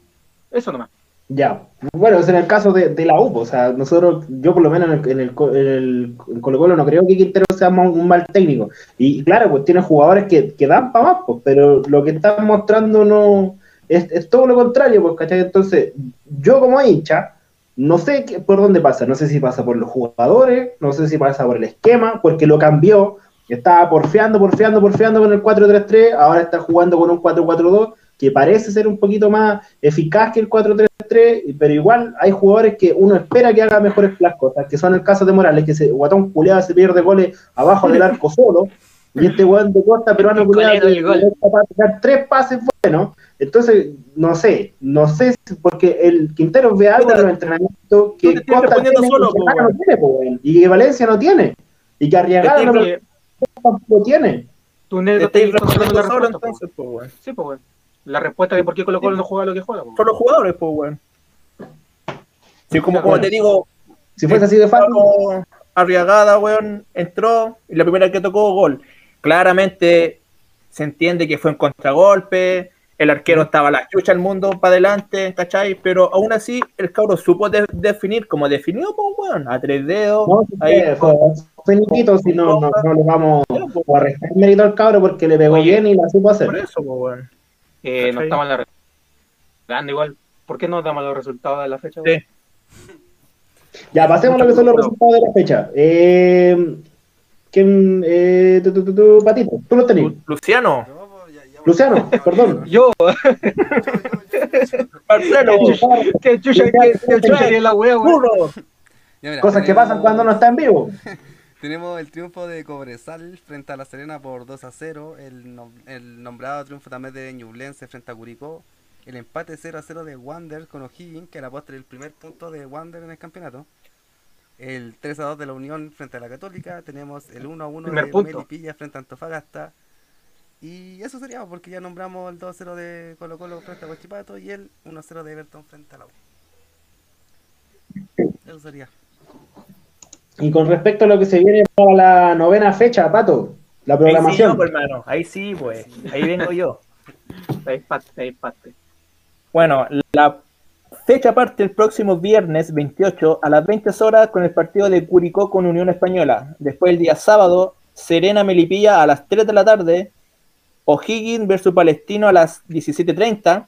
Eso nomás. ya. Bueno, es en el caso de, la U, o sea, nosotros, yo por lo menos en el, en el, en el- Colo Colo no creo que Quintero sea ma- un mal técnico. Y, claro, pues tiene jugadores que, que dan para más, pues, pero lo que están mostrando no es, es todo lo contrario, pues, ¿cachai? Entonces, yo como hincha, no sé qué- por dónde pasa, no sé si pasa por los jugadores, no sé si pasa por el esquema, porque lo cambió, estaba porfiando, porfiando, porfiando con el 4-3-3, ahora está jugando con un 4-4-2, que parece ser un poquito más eficaz que el 4-3-3, pero igual hay jugadores que uno espera que haga mejores las cosas, que son el caso de Morales, que se guatón culeado se pierde goles abajo del arco solo, y este weón de costa peruano capaz de dar tres pases buenos, entonces, no sé, no sé, porque el Quintero ve algo en los entrenamientos que tú te Costa tiene, solo, que no tiene, y que Valencia no tiene, y que Arriagada no lo tiene. Te negro solo entonces, pues. Sí, pues. La respuesta de por qué Colo Colo no juega lo que juega. Son los jugadores, pues, weón. Sí, como, como Bueno. te digo, Si fuese así de fácil, Arriagada, weón, entró y la primera que tocó, gol. Claramente se entiende que fue en contragolpe, el arquero estaba a la chucha al mundo para adelante, ¿cachai? Pero aún así el cabro supo de- definir como definió, pues, weón, a tres dedos. no, si ahí, fue, fue niquito, si no, no, no le vamos a restar mérito al cabro porque le pegó Oye. bien y la supo hacer. por eso, pues, weón. Eh, no estamos en la grande igual. ¿Por qué no damos los resultados de la fecha? Sí. Ya, pasemos a lo que son los resultados de la fecha. Eh, ¿Quién? Eh, tú, tú, tú, tú, Patito, tú lo tenés. Lu- Luciano, No, pues, Luciano, perdón. Yo. Marcelo, que chucha, que chucha la wea, Cosas que pasan cuando uno está en vivo. Tenemos el triunfo de Cobresal frente a La Serena por 2 a 0. El, el nombrado triunfo también de Ñublense frente a Curicó. el empate 0 a 0 de Wander con O'Higgins, que era postre el primer punto de Wander en el campeonato. El 3 a 2 de la Unión frente a la Católica. Tenemos el 1 a 1 Primer de punto. Melipilla frente a Antofagasta. Y eso sería porque ya nombramos el 2 a 0 de Colo Colo frente a Huachipato y el 1 a 0 de Everton frente a la U. Eso sería. Y con respecto a lo que se viene para la novena fecha, Pato, la Ahí sí, programación. yo, pues, hermano. Ahí sí, pues. Ahí vengo yo. Ahí parte, ahí parte. Bueno, la fecha parte el próximo viernes 28 a las 20 horas con el partido de Curicó con Unión Española. Después el día sábado, Serena Melipilla a las 3 de la tarde, O'Higgins versus Palestino a las 17.30.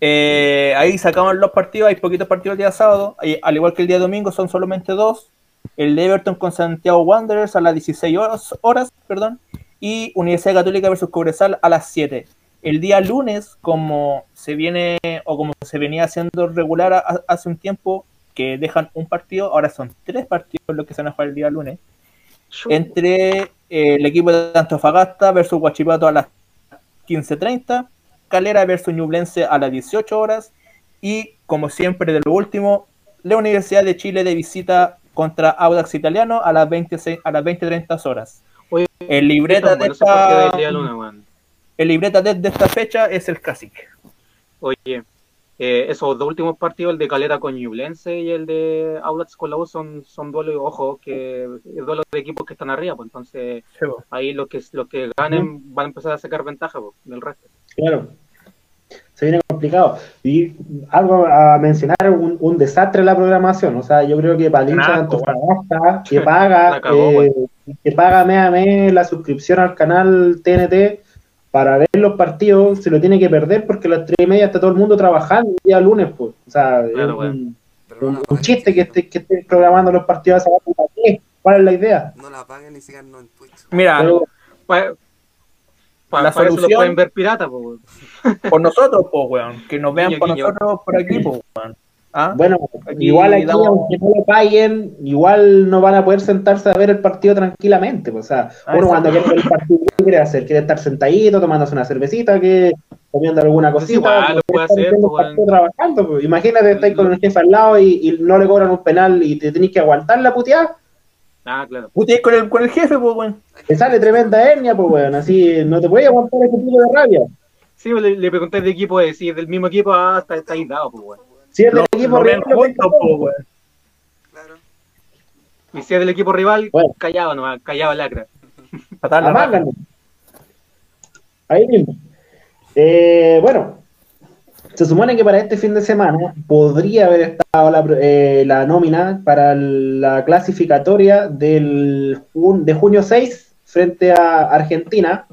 Eh, ahí sacamos los partidos, hay poquitos partidos el día sábado, al igual que el día domingo son solamente dos. El Everton con Santiago Wanderers a las 16 horas, horas, perdón, y Universidad Católica versus Cobresal a las 7 el día lunes, como se viene o como se venía haciendo regular a- hace un tiempo, que dejan un partido, ahora son tres partidos los que se van a jugar el día lunes, entre eh, el equipo de Antofagasta versus Huachipato a las 15.30, Calera versus Ñublense a las 18 horas, y como siempre de lo último, la Universidad de Chile de visita contra Audax Italiano a las 20 a las 20.30 horas. Oye, El libreta de esta, el libreta de, de esta fecha es el Cacique. Oye, eh, esos dos últimos partidos, el de Calera con Ñublense y el de Audax con la U, son, son duelos, ojo, que es duelo de equipos que están arriba, pues entonces ahí los que, los que ganen van a empezar a sacar ventaja pues, del resto. Claro. Se viene complicado. Y algo a mencionar, un, un desastre en la programación. O sea, yo creo que Asco, Antofagasta, que paga, cagó, eh, que paga mes a mes la suscripción al canal TNT para ver los partidos, se lo tiene que perder porque a las tres y media está todo el mundo trabajando el día lunes, pues. O sea, Claro, es un, no chiste que chiquillos. esté, que esté programando los partidos a esa hora. ¿Para qué? ¿Cuál es la idea? No la paguen y síganos en Twitch. Mira, Pero- Para, La eso lo solución- pueden ver pirata, weón. por nosotros, pues, weón. Que nos vean Guiño, por guiño. nosotros por aquí, pues, weón. ¿Ah? Bueno, Aquí igual aquí, damos- aunque no lo paguen, igual no van a poder sentarse a ver el partido tranquilamente. pues, O sea, Ah, uno cuando quiere ver el partido, ¿qué quiere hacer? Quiere estar sentadito, tomándose una cervecita, que comiendo alguna cosita. igual, lo puede hacer, partido trabajando. pues. Imagínate, estáis con el jefe al lado y, y no le cobran un penal y te tenés que aguantar la puteada. Ah, claro. Puta, con el, con el jefe, pues, weón. Te sale tremenda hernia, pues, weón. Así no te puedes aguantar ese tipo de rabia. Sí, le, le pregunté de equipo, eh, si es del mismo equipo, ah, está, está ahí dado, pues, weón. Si es del equipo rival, juntos, pues, weón. Claro. Y si es del equipo rival, Bueno. callado nomás, callado lacra. La. Amángano. Ahí mismo. Eh, bueno, se supone que para este fin de semana podría haber estado la, eh, la nómina para la clasificatoria del jun- de junio 6 frente a Argentina.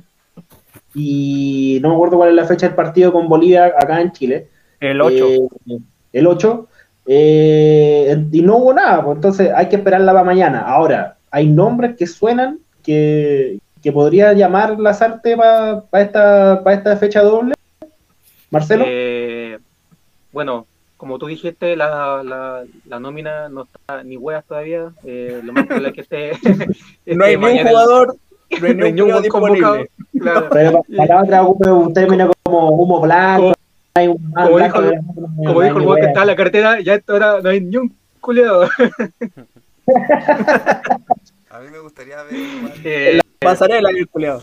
Y no me acuerdo cuál es la fecha del partido con Bolivia acá en Chile. El 8. Eh, el 8. eh, y no hubo nada, pues, entonces hay que esperarla para mañana. Ahora, hay nombres que suenan que, que podría llamar Lazarte para esta, pa esta fecha doble. Marcelo. Eh, bueno, como tú dijiste, la, la, la nómina no está ni hueas todavía. Eh, lo más probable es que esté. no hay ni un jugador, no hay ni un jugador disponible. Claro. Pero pa- para la otra un término como humo blanco. Como- hay un como blanco dijo- la- no Como dijo el weón que estaba en la carretera, ya esto ahora no hay ni un culiado. A mí me gustaría ver igual, Eh, Pasarela, el culiao.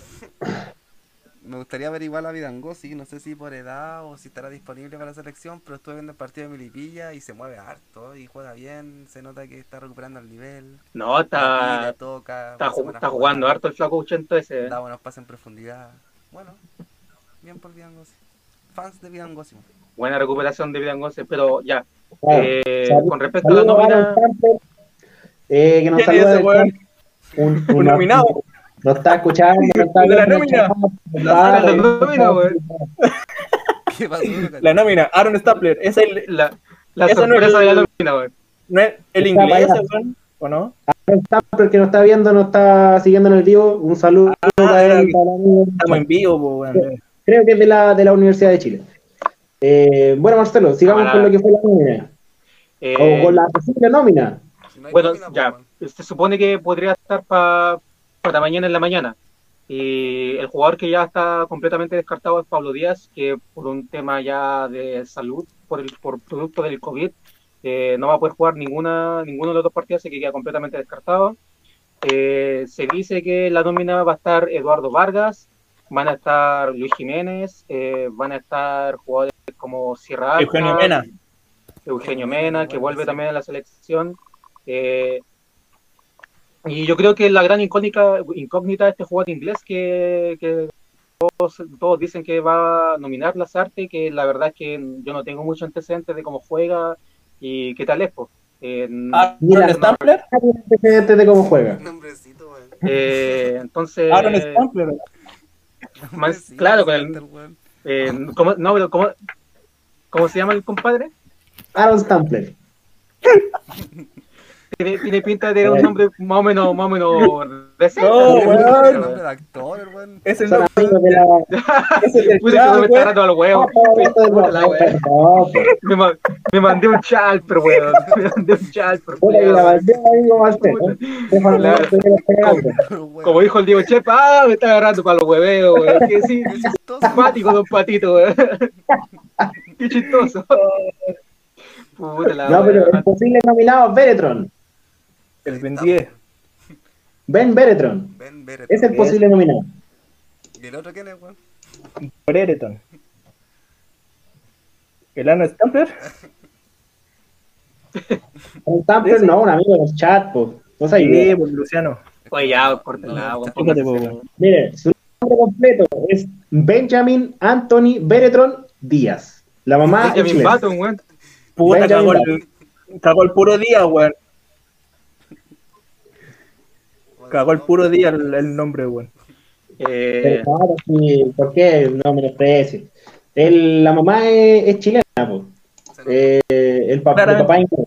Me gustaría ver igual a Vidangosi, no sé si por edad o si estará disponible para la selección, pero estuve viendo el partido de Milipilla y se mueve harto y juega bien, se nota que está recuperando el nivel. no, le está, toca, está, jugando harto el flaco 80 ese. Da buenos pases en profundidad. Bueno, bien por Vidangosi. Fans de Vidangosi. Buena recuperación de Vidangose, pero ya. Claro. Eh, con respecto a la nómina, eh, que nos un, Un nominado. Nos está escuchando. Nos está ¿De la nómina? La- nómina, nómina, Aaron Stapler. Es el, la, la Eso no es sorpresa el- de la nómina, weón. no es el inglés, para ¿o no? Aaron Samper, que nos está viendo, nos está siguiendo en el vivo. Un saludo para él, sí. para el amigo. Estamos en vivo, pues, weón. Creo que es de la, de la Universidad de Chile. Eh, bueno, Marcelo, sigamos con lo que fue la nómina. Eh, o con la posible nómina. Si no Bueno, nómina, pues, ya, weón. se supone que podría estar pa- para mañana en la mañana, Y el jugador que ya está completamente descartado es Pablo Díaz, que por un tema ya de salud, por, el, por producto del COVID, eh, no va a poder jugar ninguna, ninguno de los dos partidos, así que queda completamente descartado. Eh, se dice que la nómina va a estar Eduardo Vargas, van a estar Luis Jiménez, eh, van a estar jugadores como Sierra Alta, Eugenio Mena. Eugenio Mena, que vuelve también a la selección. Eh, y yo creo que la gran incógnita, incógnita de este jugador inglés que, que todos, todos dicen que va a nominar Lazarte, que la verdad es que yo no tengo mucho antecedentes de cómo juega y qué tal es. pues. Eh, Mira, Aaron Stampler. antecedentes de cómo juega. Eh, entonces, Aaron Stampler. más- claro, con el- eh, ¿cómo, no, pero ¿cómo, ¿cómo se llama el compadre? Aaron Stampler. Tiene, tiene pinta de un nombre más o menos, más o menos decente. No, weón. nombre de actor, weón. Es el nombre. de la. Es el del Puta, que me está agarrando al huevo. Me, ma- me mandé un chalper, weón. Me mandé un chalper. Como dijo el Diego Chepa, ah, me está agarrando para los hueveos, weón. Que sí, Qué chistoso. simpático, don Patito, weón. Qué chistoso. Puta la No, pero el posible nominado es Beretron. El Ben 10. Ben Beretron. Ben Beret. Es el posible nominado. ¿Y el otro quién es, weón? Brereton. El Aaron Stampler. Un Stampler no, un amigo del chat, pues. No sé, Sí, pues Luciano. Oye, ya, pues, weón. Mire, su nombre completo es Benjamin Anthony Beretron Díaz. La mamá es Benjamin. Button, weón. Puta, cagó el, cagó el puro día, weón. Cagó el puro día el, el nombre, weón. Eh, claro, sí, ¿por qué no me desprecie? El- La mamá es, es chilena, pues. Eh, el, pa- el papá inglés.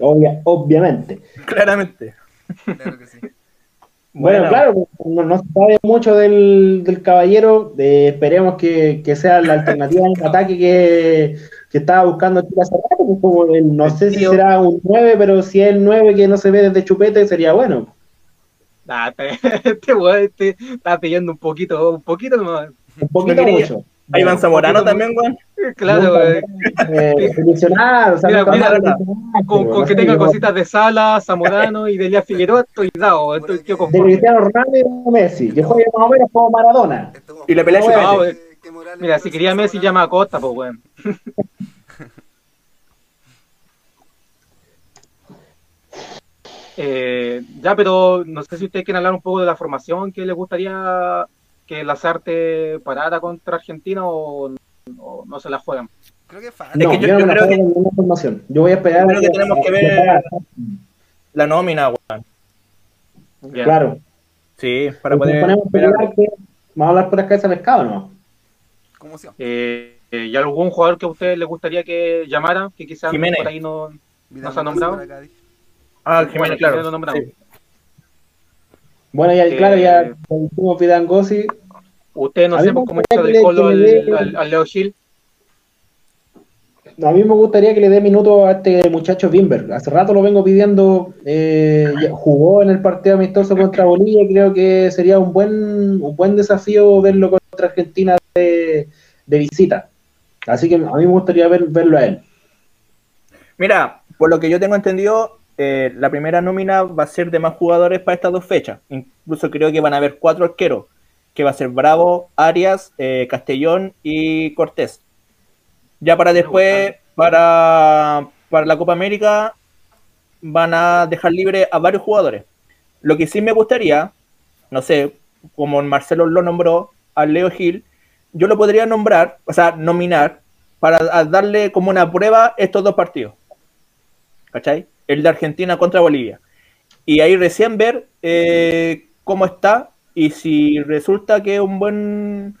Obvia- obviamente. Claramente. Claro que sí. Bueno, Bueno. claro, no, no se sabe mucho del, del caballero. eh, esperemos que, que sea la alternativa en el ataque que, que estaba buscando Chile hace rato. pues, como el- no sé si será un 9, pero si es el 9 que no se ve desde chupete, sería bueno. Nah, este, weón este, está pidiendo un poquito, un poquito nomás. Un poquito No mucho. Ahí Iván Zamorano también, weón. Claro, Nunca, weón. eh, ilusionar, o sea, Mira, mira, Con, con no que tenga yo- cositas de Sala, Zamorano y de Elías Figueroa, estoy dado, estoy tío De. Cristiano Ronaldo y Messi, que juegue más o menos como Maradona. Y la pelea No, que Morales Mira, no si quería Messi, llama a Costa, pues weón. Eh, ya, pero no sé si ustedes quieren hablar un poco de la formación que les gustaría que Lazarte parara contra Argentina o, o no se la juegan. Creo que falta. No, que yo- yo, no yo creo que- formación. Yo voy a esperar. Creo que tenemos que ver- La nómina, weón. Claro. Sí, para Porque poder. ponemos que vamos a hablar por acá de ese pescado, ¿no? ¿Cómo se llama? Eh, eh, ¿Y algún jugador que a ustedes les gustaría que llamara? Que quizás Jiménez. por ahí no. Vidal se ha nombrado? acá. Ah, Bueno, Jiménez, claro. lo nombramos. Sí. Bueno, ya, Eh, claro, ya dijimos Vidangosi. Ustedes no sé cómo del le- colo al, al Leo Gil. A mí me gustaría que le dé minutos a este muchacho Bimber. Hace rato lo vengo pidiendo. eh, jugó en el partido amistoso contra Bolivia. y Creo que sería un buen, un buen desafío verlo contra Argentina de, de visita. Así que a mí me gustaría ver, verlo a él. Mira, por lo que yo tengo entendido, eh, la primera nómina va a ser de más jugadores para estas dos fechas. Incluso creo que van a haber cuatro arqueros, que va a ser Bravo, Arias, eh, Castellón y Cortés. Ya para después, para, para la Copa América, van a dejar libre a varios jugadores. Lo que sí me gustaría, no sé, como Marcelo lo nombró, a Leo Gil, yo lo podría nombrar, o sea, nominar, para darle como una prueba estos dos partidos. ¿Cachai? El de Argentina contra Bolivia. Y ahí recién ver eh, cómo está y si resulta que es un buen,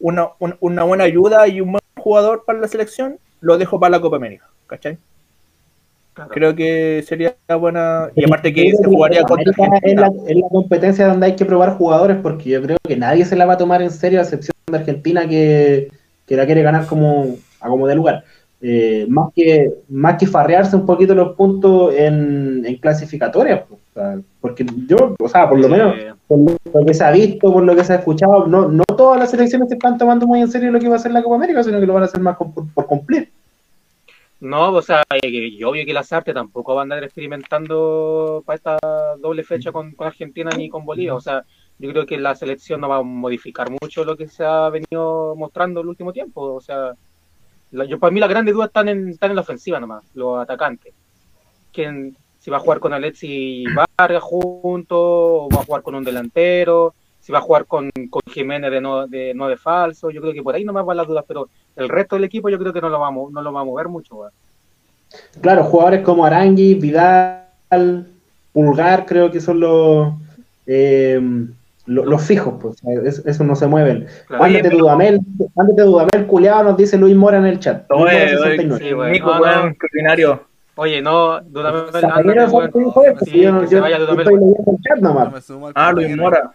una, un- una buena ayuda y un buen jugador para la selección, lo dejo para la Copa América. ¿Cachai? Claro. Creo que sería buena. Y aparte que se jugaría contra es la, Argentina. es la competencia donde hay que probar jugadores porque yo creo que nadie se la va a tomar en serio a excepción de Argentina que, que la quiere ganar como a como de lugar. Eh, más que más que farrearse un poquito los puntos en, en clasificatorias. pues. O sea, porque yo, o sea, por lo Eh, menos, por lo que se ha visto, por lo que se ha escuchado, no, no todas las selecciones se están tomando muy en serio lo que va a ser la Copa América, sino que lo van a hacer más por, por cumplir. No, o sea, eh, que- y obvio que las artes tampoco van a andar experimentando para esta doble fecha con, con Argentina ni con Bolivia. O sea, yo creo que la selección no va a modificar mucho lo que se ha venido mostrando el último tiempo. O sea, yo para mí las grandes dudas están en, están en la ofensiva nomás, los atacantes. ¿Quién, si va a jugar con Alexi Vargas junto, o va a jugar con un delantero, si va a jugar con, con Jiménez de no, de de falso, yo creo que por ahí nomás van las dudas, pero el resto del equipo yo creo que no lo vamos, no lo va a mover mucho. weón. Claro, jugadores como Arangui, Vidal, Pulgar, creo que son los, eh, lo- los fijos, pues, es- eso no se mueven. Claro. Ándate pero- Dudamel, ándate Dudamel, culiado, nos dice Luis Mora en el chat. Oye, oye, 69. sí, güey. Nico, No, weón, no. extraordinario. Oye, no, Dudamel, ándate, yo no- que se yo estoy leyendo el chat No nomás. Ah, Luis. Mora.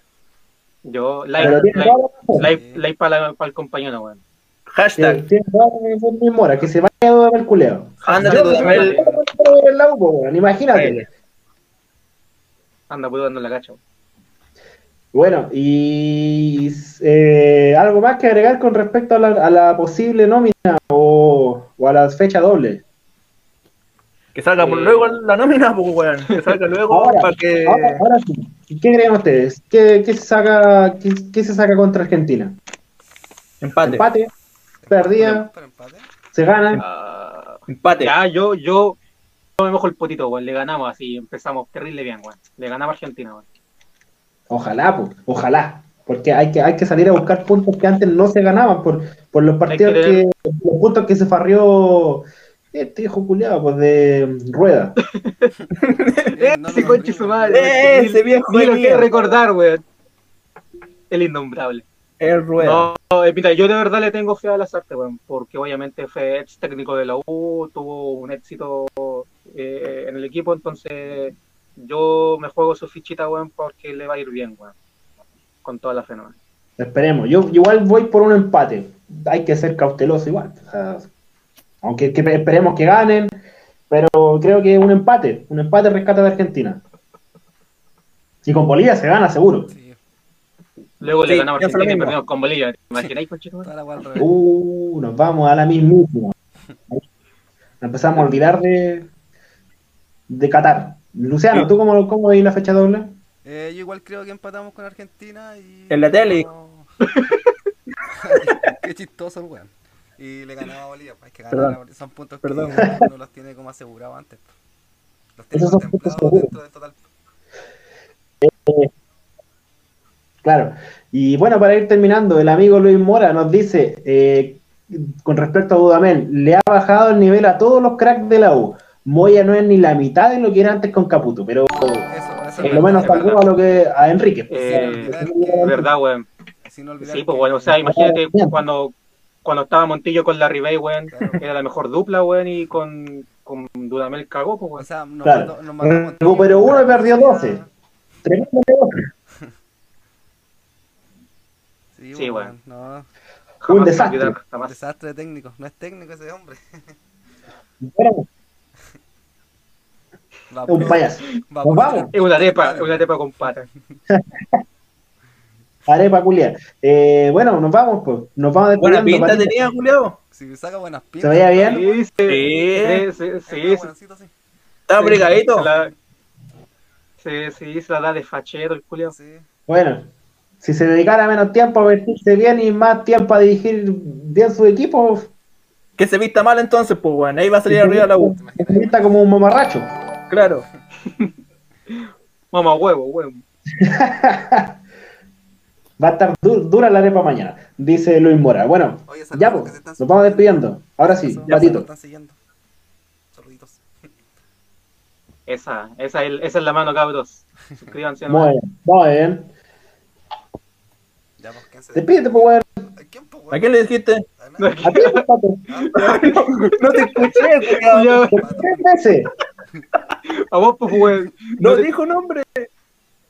Yo, like, tiene like, like, like para, para el compañero, weón. Hashtag. Luis Mora, que se vaya Dudamel, culiado. Ándate, Dudamel. Imagínate. Anda pudando la cacha. weón. Bueno, y eh, algo más que agregar con respecto a la, a la posible nómina o, o a la fecha doble. Que salga por Eh. luego la nómina, pues, weón. Que salga luego Ahora, para que. Ahora, ahora sí, ¿qué creen ustedes? ¿Qué, qué se saca, qué, qué se saca contra Argentina? Empate. Empate, perdida, empate. se gana. Ah, Empate. ya, yo, yo, yo me mojo el potito, weón. Le ganamos así, empezamos terrible bien, weón. Le ganamos a Argentina, weón. Ojalá, pues, ojalá. Porque hay que, hay que salir a buscar puntos que antes no se ganaban por, por los partidos que que, los puntos que se farrió este hijo culiado, pues de rueda. Eh, no Ese conche su madre. Eh, ese viejo Ni lo quiero mierda. recordar, weón. El innombrable. El rueda. No, eh, mira, yo de verdad le tengo fe a las artes, weón, porque obviamente fue ex técnico de la U, tuvo un éxito eh, en el equipo, entonces yo me juego su fichita, weón, porque le va a ir bien, weón, con toda la fe, nomás. Esperemos. Yo igual voy por un empate. Hay que ser cauteloso igual. O sea, aunque que esperemos que ganen, pero creo que un empate. Un empate rescata de Argentina. Y con Bolivia se gana seguro. Sí, Luego le Sí, ganamos Argentina y mismo. perdimos con Bolivia. ¿Te imagináis, revés. Uh, nos vamos a la mismísima. Nos empezamos a olvidar de, de Qatar. Luciano. ¿tú cómo, cómo veis la fecha doble? Eh, yo igual creo que empatamos con Argentina y. En la tele. No. Qué chistoso el weón. Y le ganamos a Bolivia. Pues hay que ganar. Son puntos Perdón. que uno los tiene como asegurados antes. Los tiene Esos contemplados dentro del total. Claro. Y bueno, para ir terminando, el amigo Luis Mora nos dice, eh, con respecto a Dudamel, le ha bajado el nivel a todos los cracks de la U. Moya no es ni la mitad de lo que era antes con Caputo, pero Eso, eso por es lo menos salvó a lo que a Enrique. Eh, olvidar verdad, weón. que- Sí, pues bueno, o sea, imagínate cuando, cuando estaba Montillo con la Ribey, weón, Claro. era la mejor dupla, weón, y con, con Dudamel cagó, pues, O weón. sea, nos Claro. mandó, nos mandó Recuperó Montillo, uno y perdió sería- 12. Tremendo negocio. Sí, Sí, weón. weón. No, Jamás Un desastre. olvidar, un jamás. desastre técnico. No es técnico ese hombre. Bueno, Va un puro- payaso. va Nos vamos. Es una arepa, es una arepa con patas. Arepa culia. Eh, bueno, nos vamos, pues. Nos vamos Buena pinta tenía, Julio. Si saca buenas ¿Se pintas. veía bien? Sí, sí, Sí. sí, sí, es sí, medio sí. buenancito, sí. Estaba Sí, brigadito. se Sí, sí, se la da de fachero el culiao. Sí. Bueno, si se dedicara menos tiempo a vestirse bien y más tiempo a dirigir bien su equipo, Que se vista mal entonces, pues, weón. Ahí va a salir arriba la U. se vista como un mamarracho. Claro. Mamá huevo, huevo. Va a estar du- dura la arepa mañana, dice Luis Mora. Bueno, Oye, ya, pues, nos vamos despidiendo. Ahora sí, ya Patito. nos están siguiendo. Saluditos. Esa, esa, es, esa es la mano, cabros. Suscríbanse. Muy bien, muy bien. Ya, pues, ¿quién se Despídete, pues, weón. ¿A quién, le dijiste? A nadie. A ti, pues, Pato. No te escuché. Tres veces. A vos, pues, weón. No No, te- dijo nombre.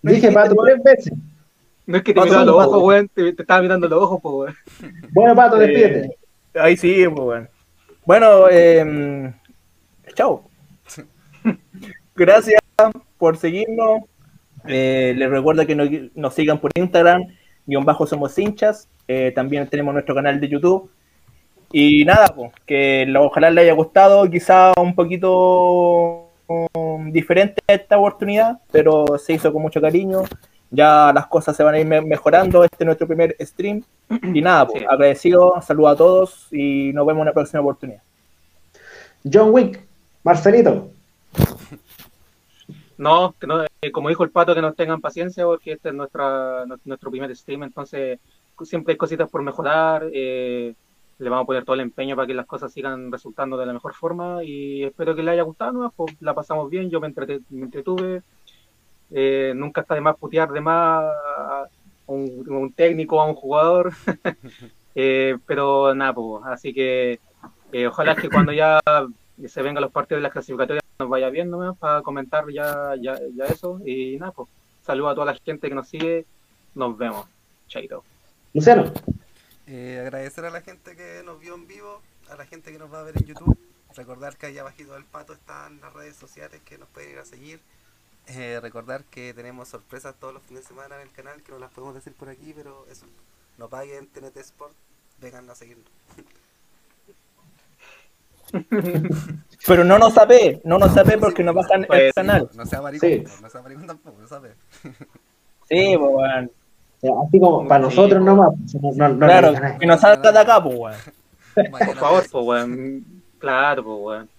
Dije Pato tres veces. no es que te Pato, miraba los Pato. ojos, weón. Te, te estaba mirando los ojos, pues, weón. Bueno, Pato, despídete. Eh, ahí sí, pues, weón. Bueno, eh, chao. Gracias por seguirnos. Eh, les recuerdo que nos, nos sigan por Instagram, guion bajo somos hinchas. Eh, también tenemos nuestro canal de YouTube. Y nada, pues, que lo- ojalá les haya gustado, quizá un poquito diferente esta oportunidad, pero se hizo con mucho cariño. Ya las cosas se van a ir me- mejorando. Este es nuestro primer stream. Y nada, pues, Sí. agradecido, saludos a todos y nos vemos en una próxima oportunidad. John Wick, Marcelito. No, que no eh, como dijo el pato, que nos tengan paciencia porque este es nuestra, nu- nuestro primer stream, entonces siempre hay cositas por mejorar. eh, le vamos a poner todo el empeño para que las cosas sigan resultando de la mejor forma y espero que les haya gustado. ¿no? Pues, la pasamos bien, yo me, entrete- me entretuve. eh, nunca está de más putear de más a un, a técnico, a un jugador. Eh, pero nada, pues, así que eh, ojalá que cuando ya se vengan los partidos de las clasificatorias nos vaya nomás para comentar ya, ya, ya eso. Y nada, pues, saludo a toda la gente que nos sigue. Nos vemos. Chaito. Luciano. Eh, agradecer a la gente que nos vio en vivo, a la gente que nos va a ver en YouTube. Recordar que ahí abajito del pato están las redes sociales que nos pueden ir a seguir. Eh, recordar que tenemos sorpresas todos los fines de semana en el canal, que no las podemos decir por aquí, pero eso. No paguen TNT Sport, vengan a seguirnos. Pero no nos sabe, no nos sabe porque nos bajan el Pues, canal. No sea maricón, Sí. no sea maricón tampoco, no sabe. Sí, pues, weón. Así como para Sí, nosotros po. nomás. No, no, no Claro, a que nos salga de acá, pues, weón. Por favor, pues, weón. Claro, pues, weón.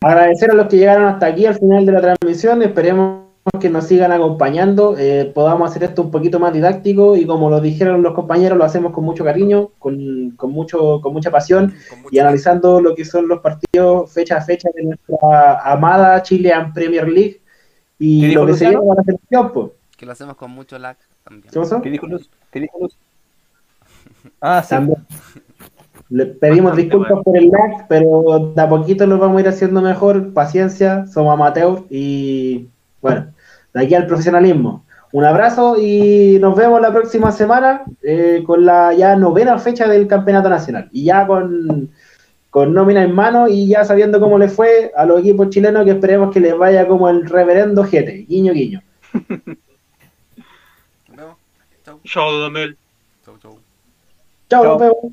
Agradecer a los que llegaron hasta aquí al final de la transmisión. Esperemos que nos sigan acompañando. eh, podamos hacer esto un poquito más didáctico y como lo dijeron los compañeros, lo hacemos con mucho cariño, con, con mucho, con mucha pasión Con mucho y analizando lo que son los partidos fecha a fecha de nuestra amada Chilean Premier League ¿Qué y lo que se viene con la selección, pues. Que lo hacemos con mucho lag también. ¿Qué pasó? ¿Qué dijo Luz? ¿Qué dijo Luz? Ah, sí. También. Le pedimos Bastante disculpas bueno. por el lag, pero de a poquito lo vamos a ir haciendo mejor. Paciencia, somos amateurs y bueno, de aquí al profesionalismo. Un abrazo y nos vemos la próxima semana eh, con la ya novena fecha del Campeonato Nacional. Y ya con, con nómina en mano y ya sabiendo cómo le fue a los equipos chilenos que esperemos que les vaya como el reverendo Jete. Guiño, guiño. Nos vemos. Chau, Chao, Donel. chau,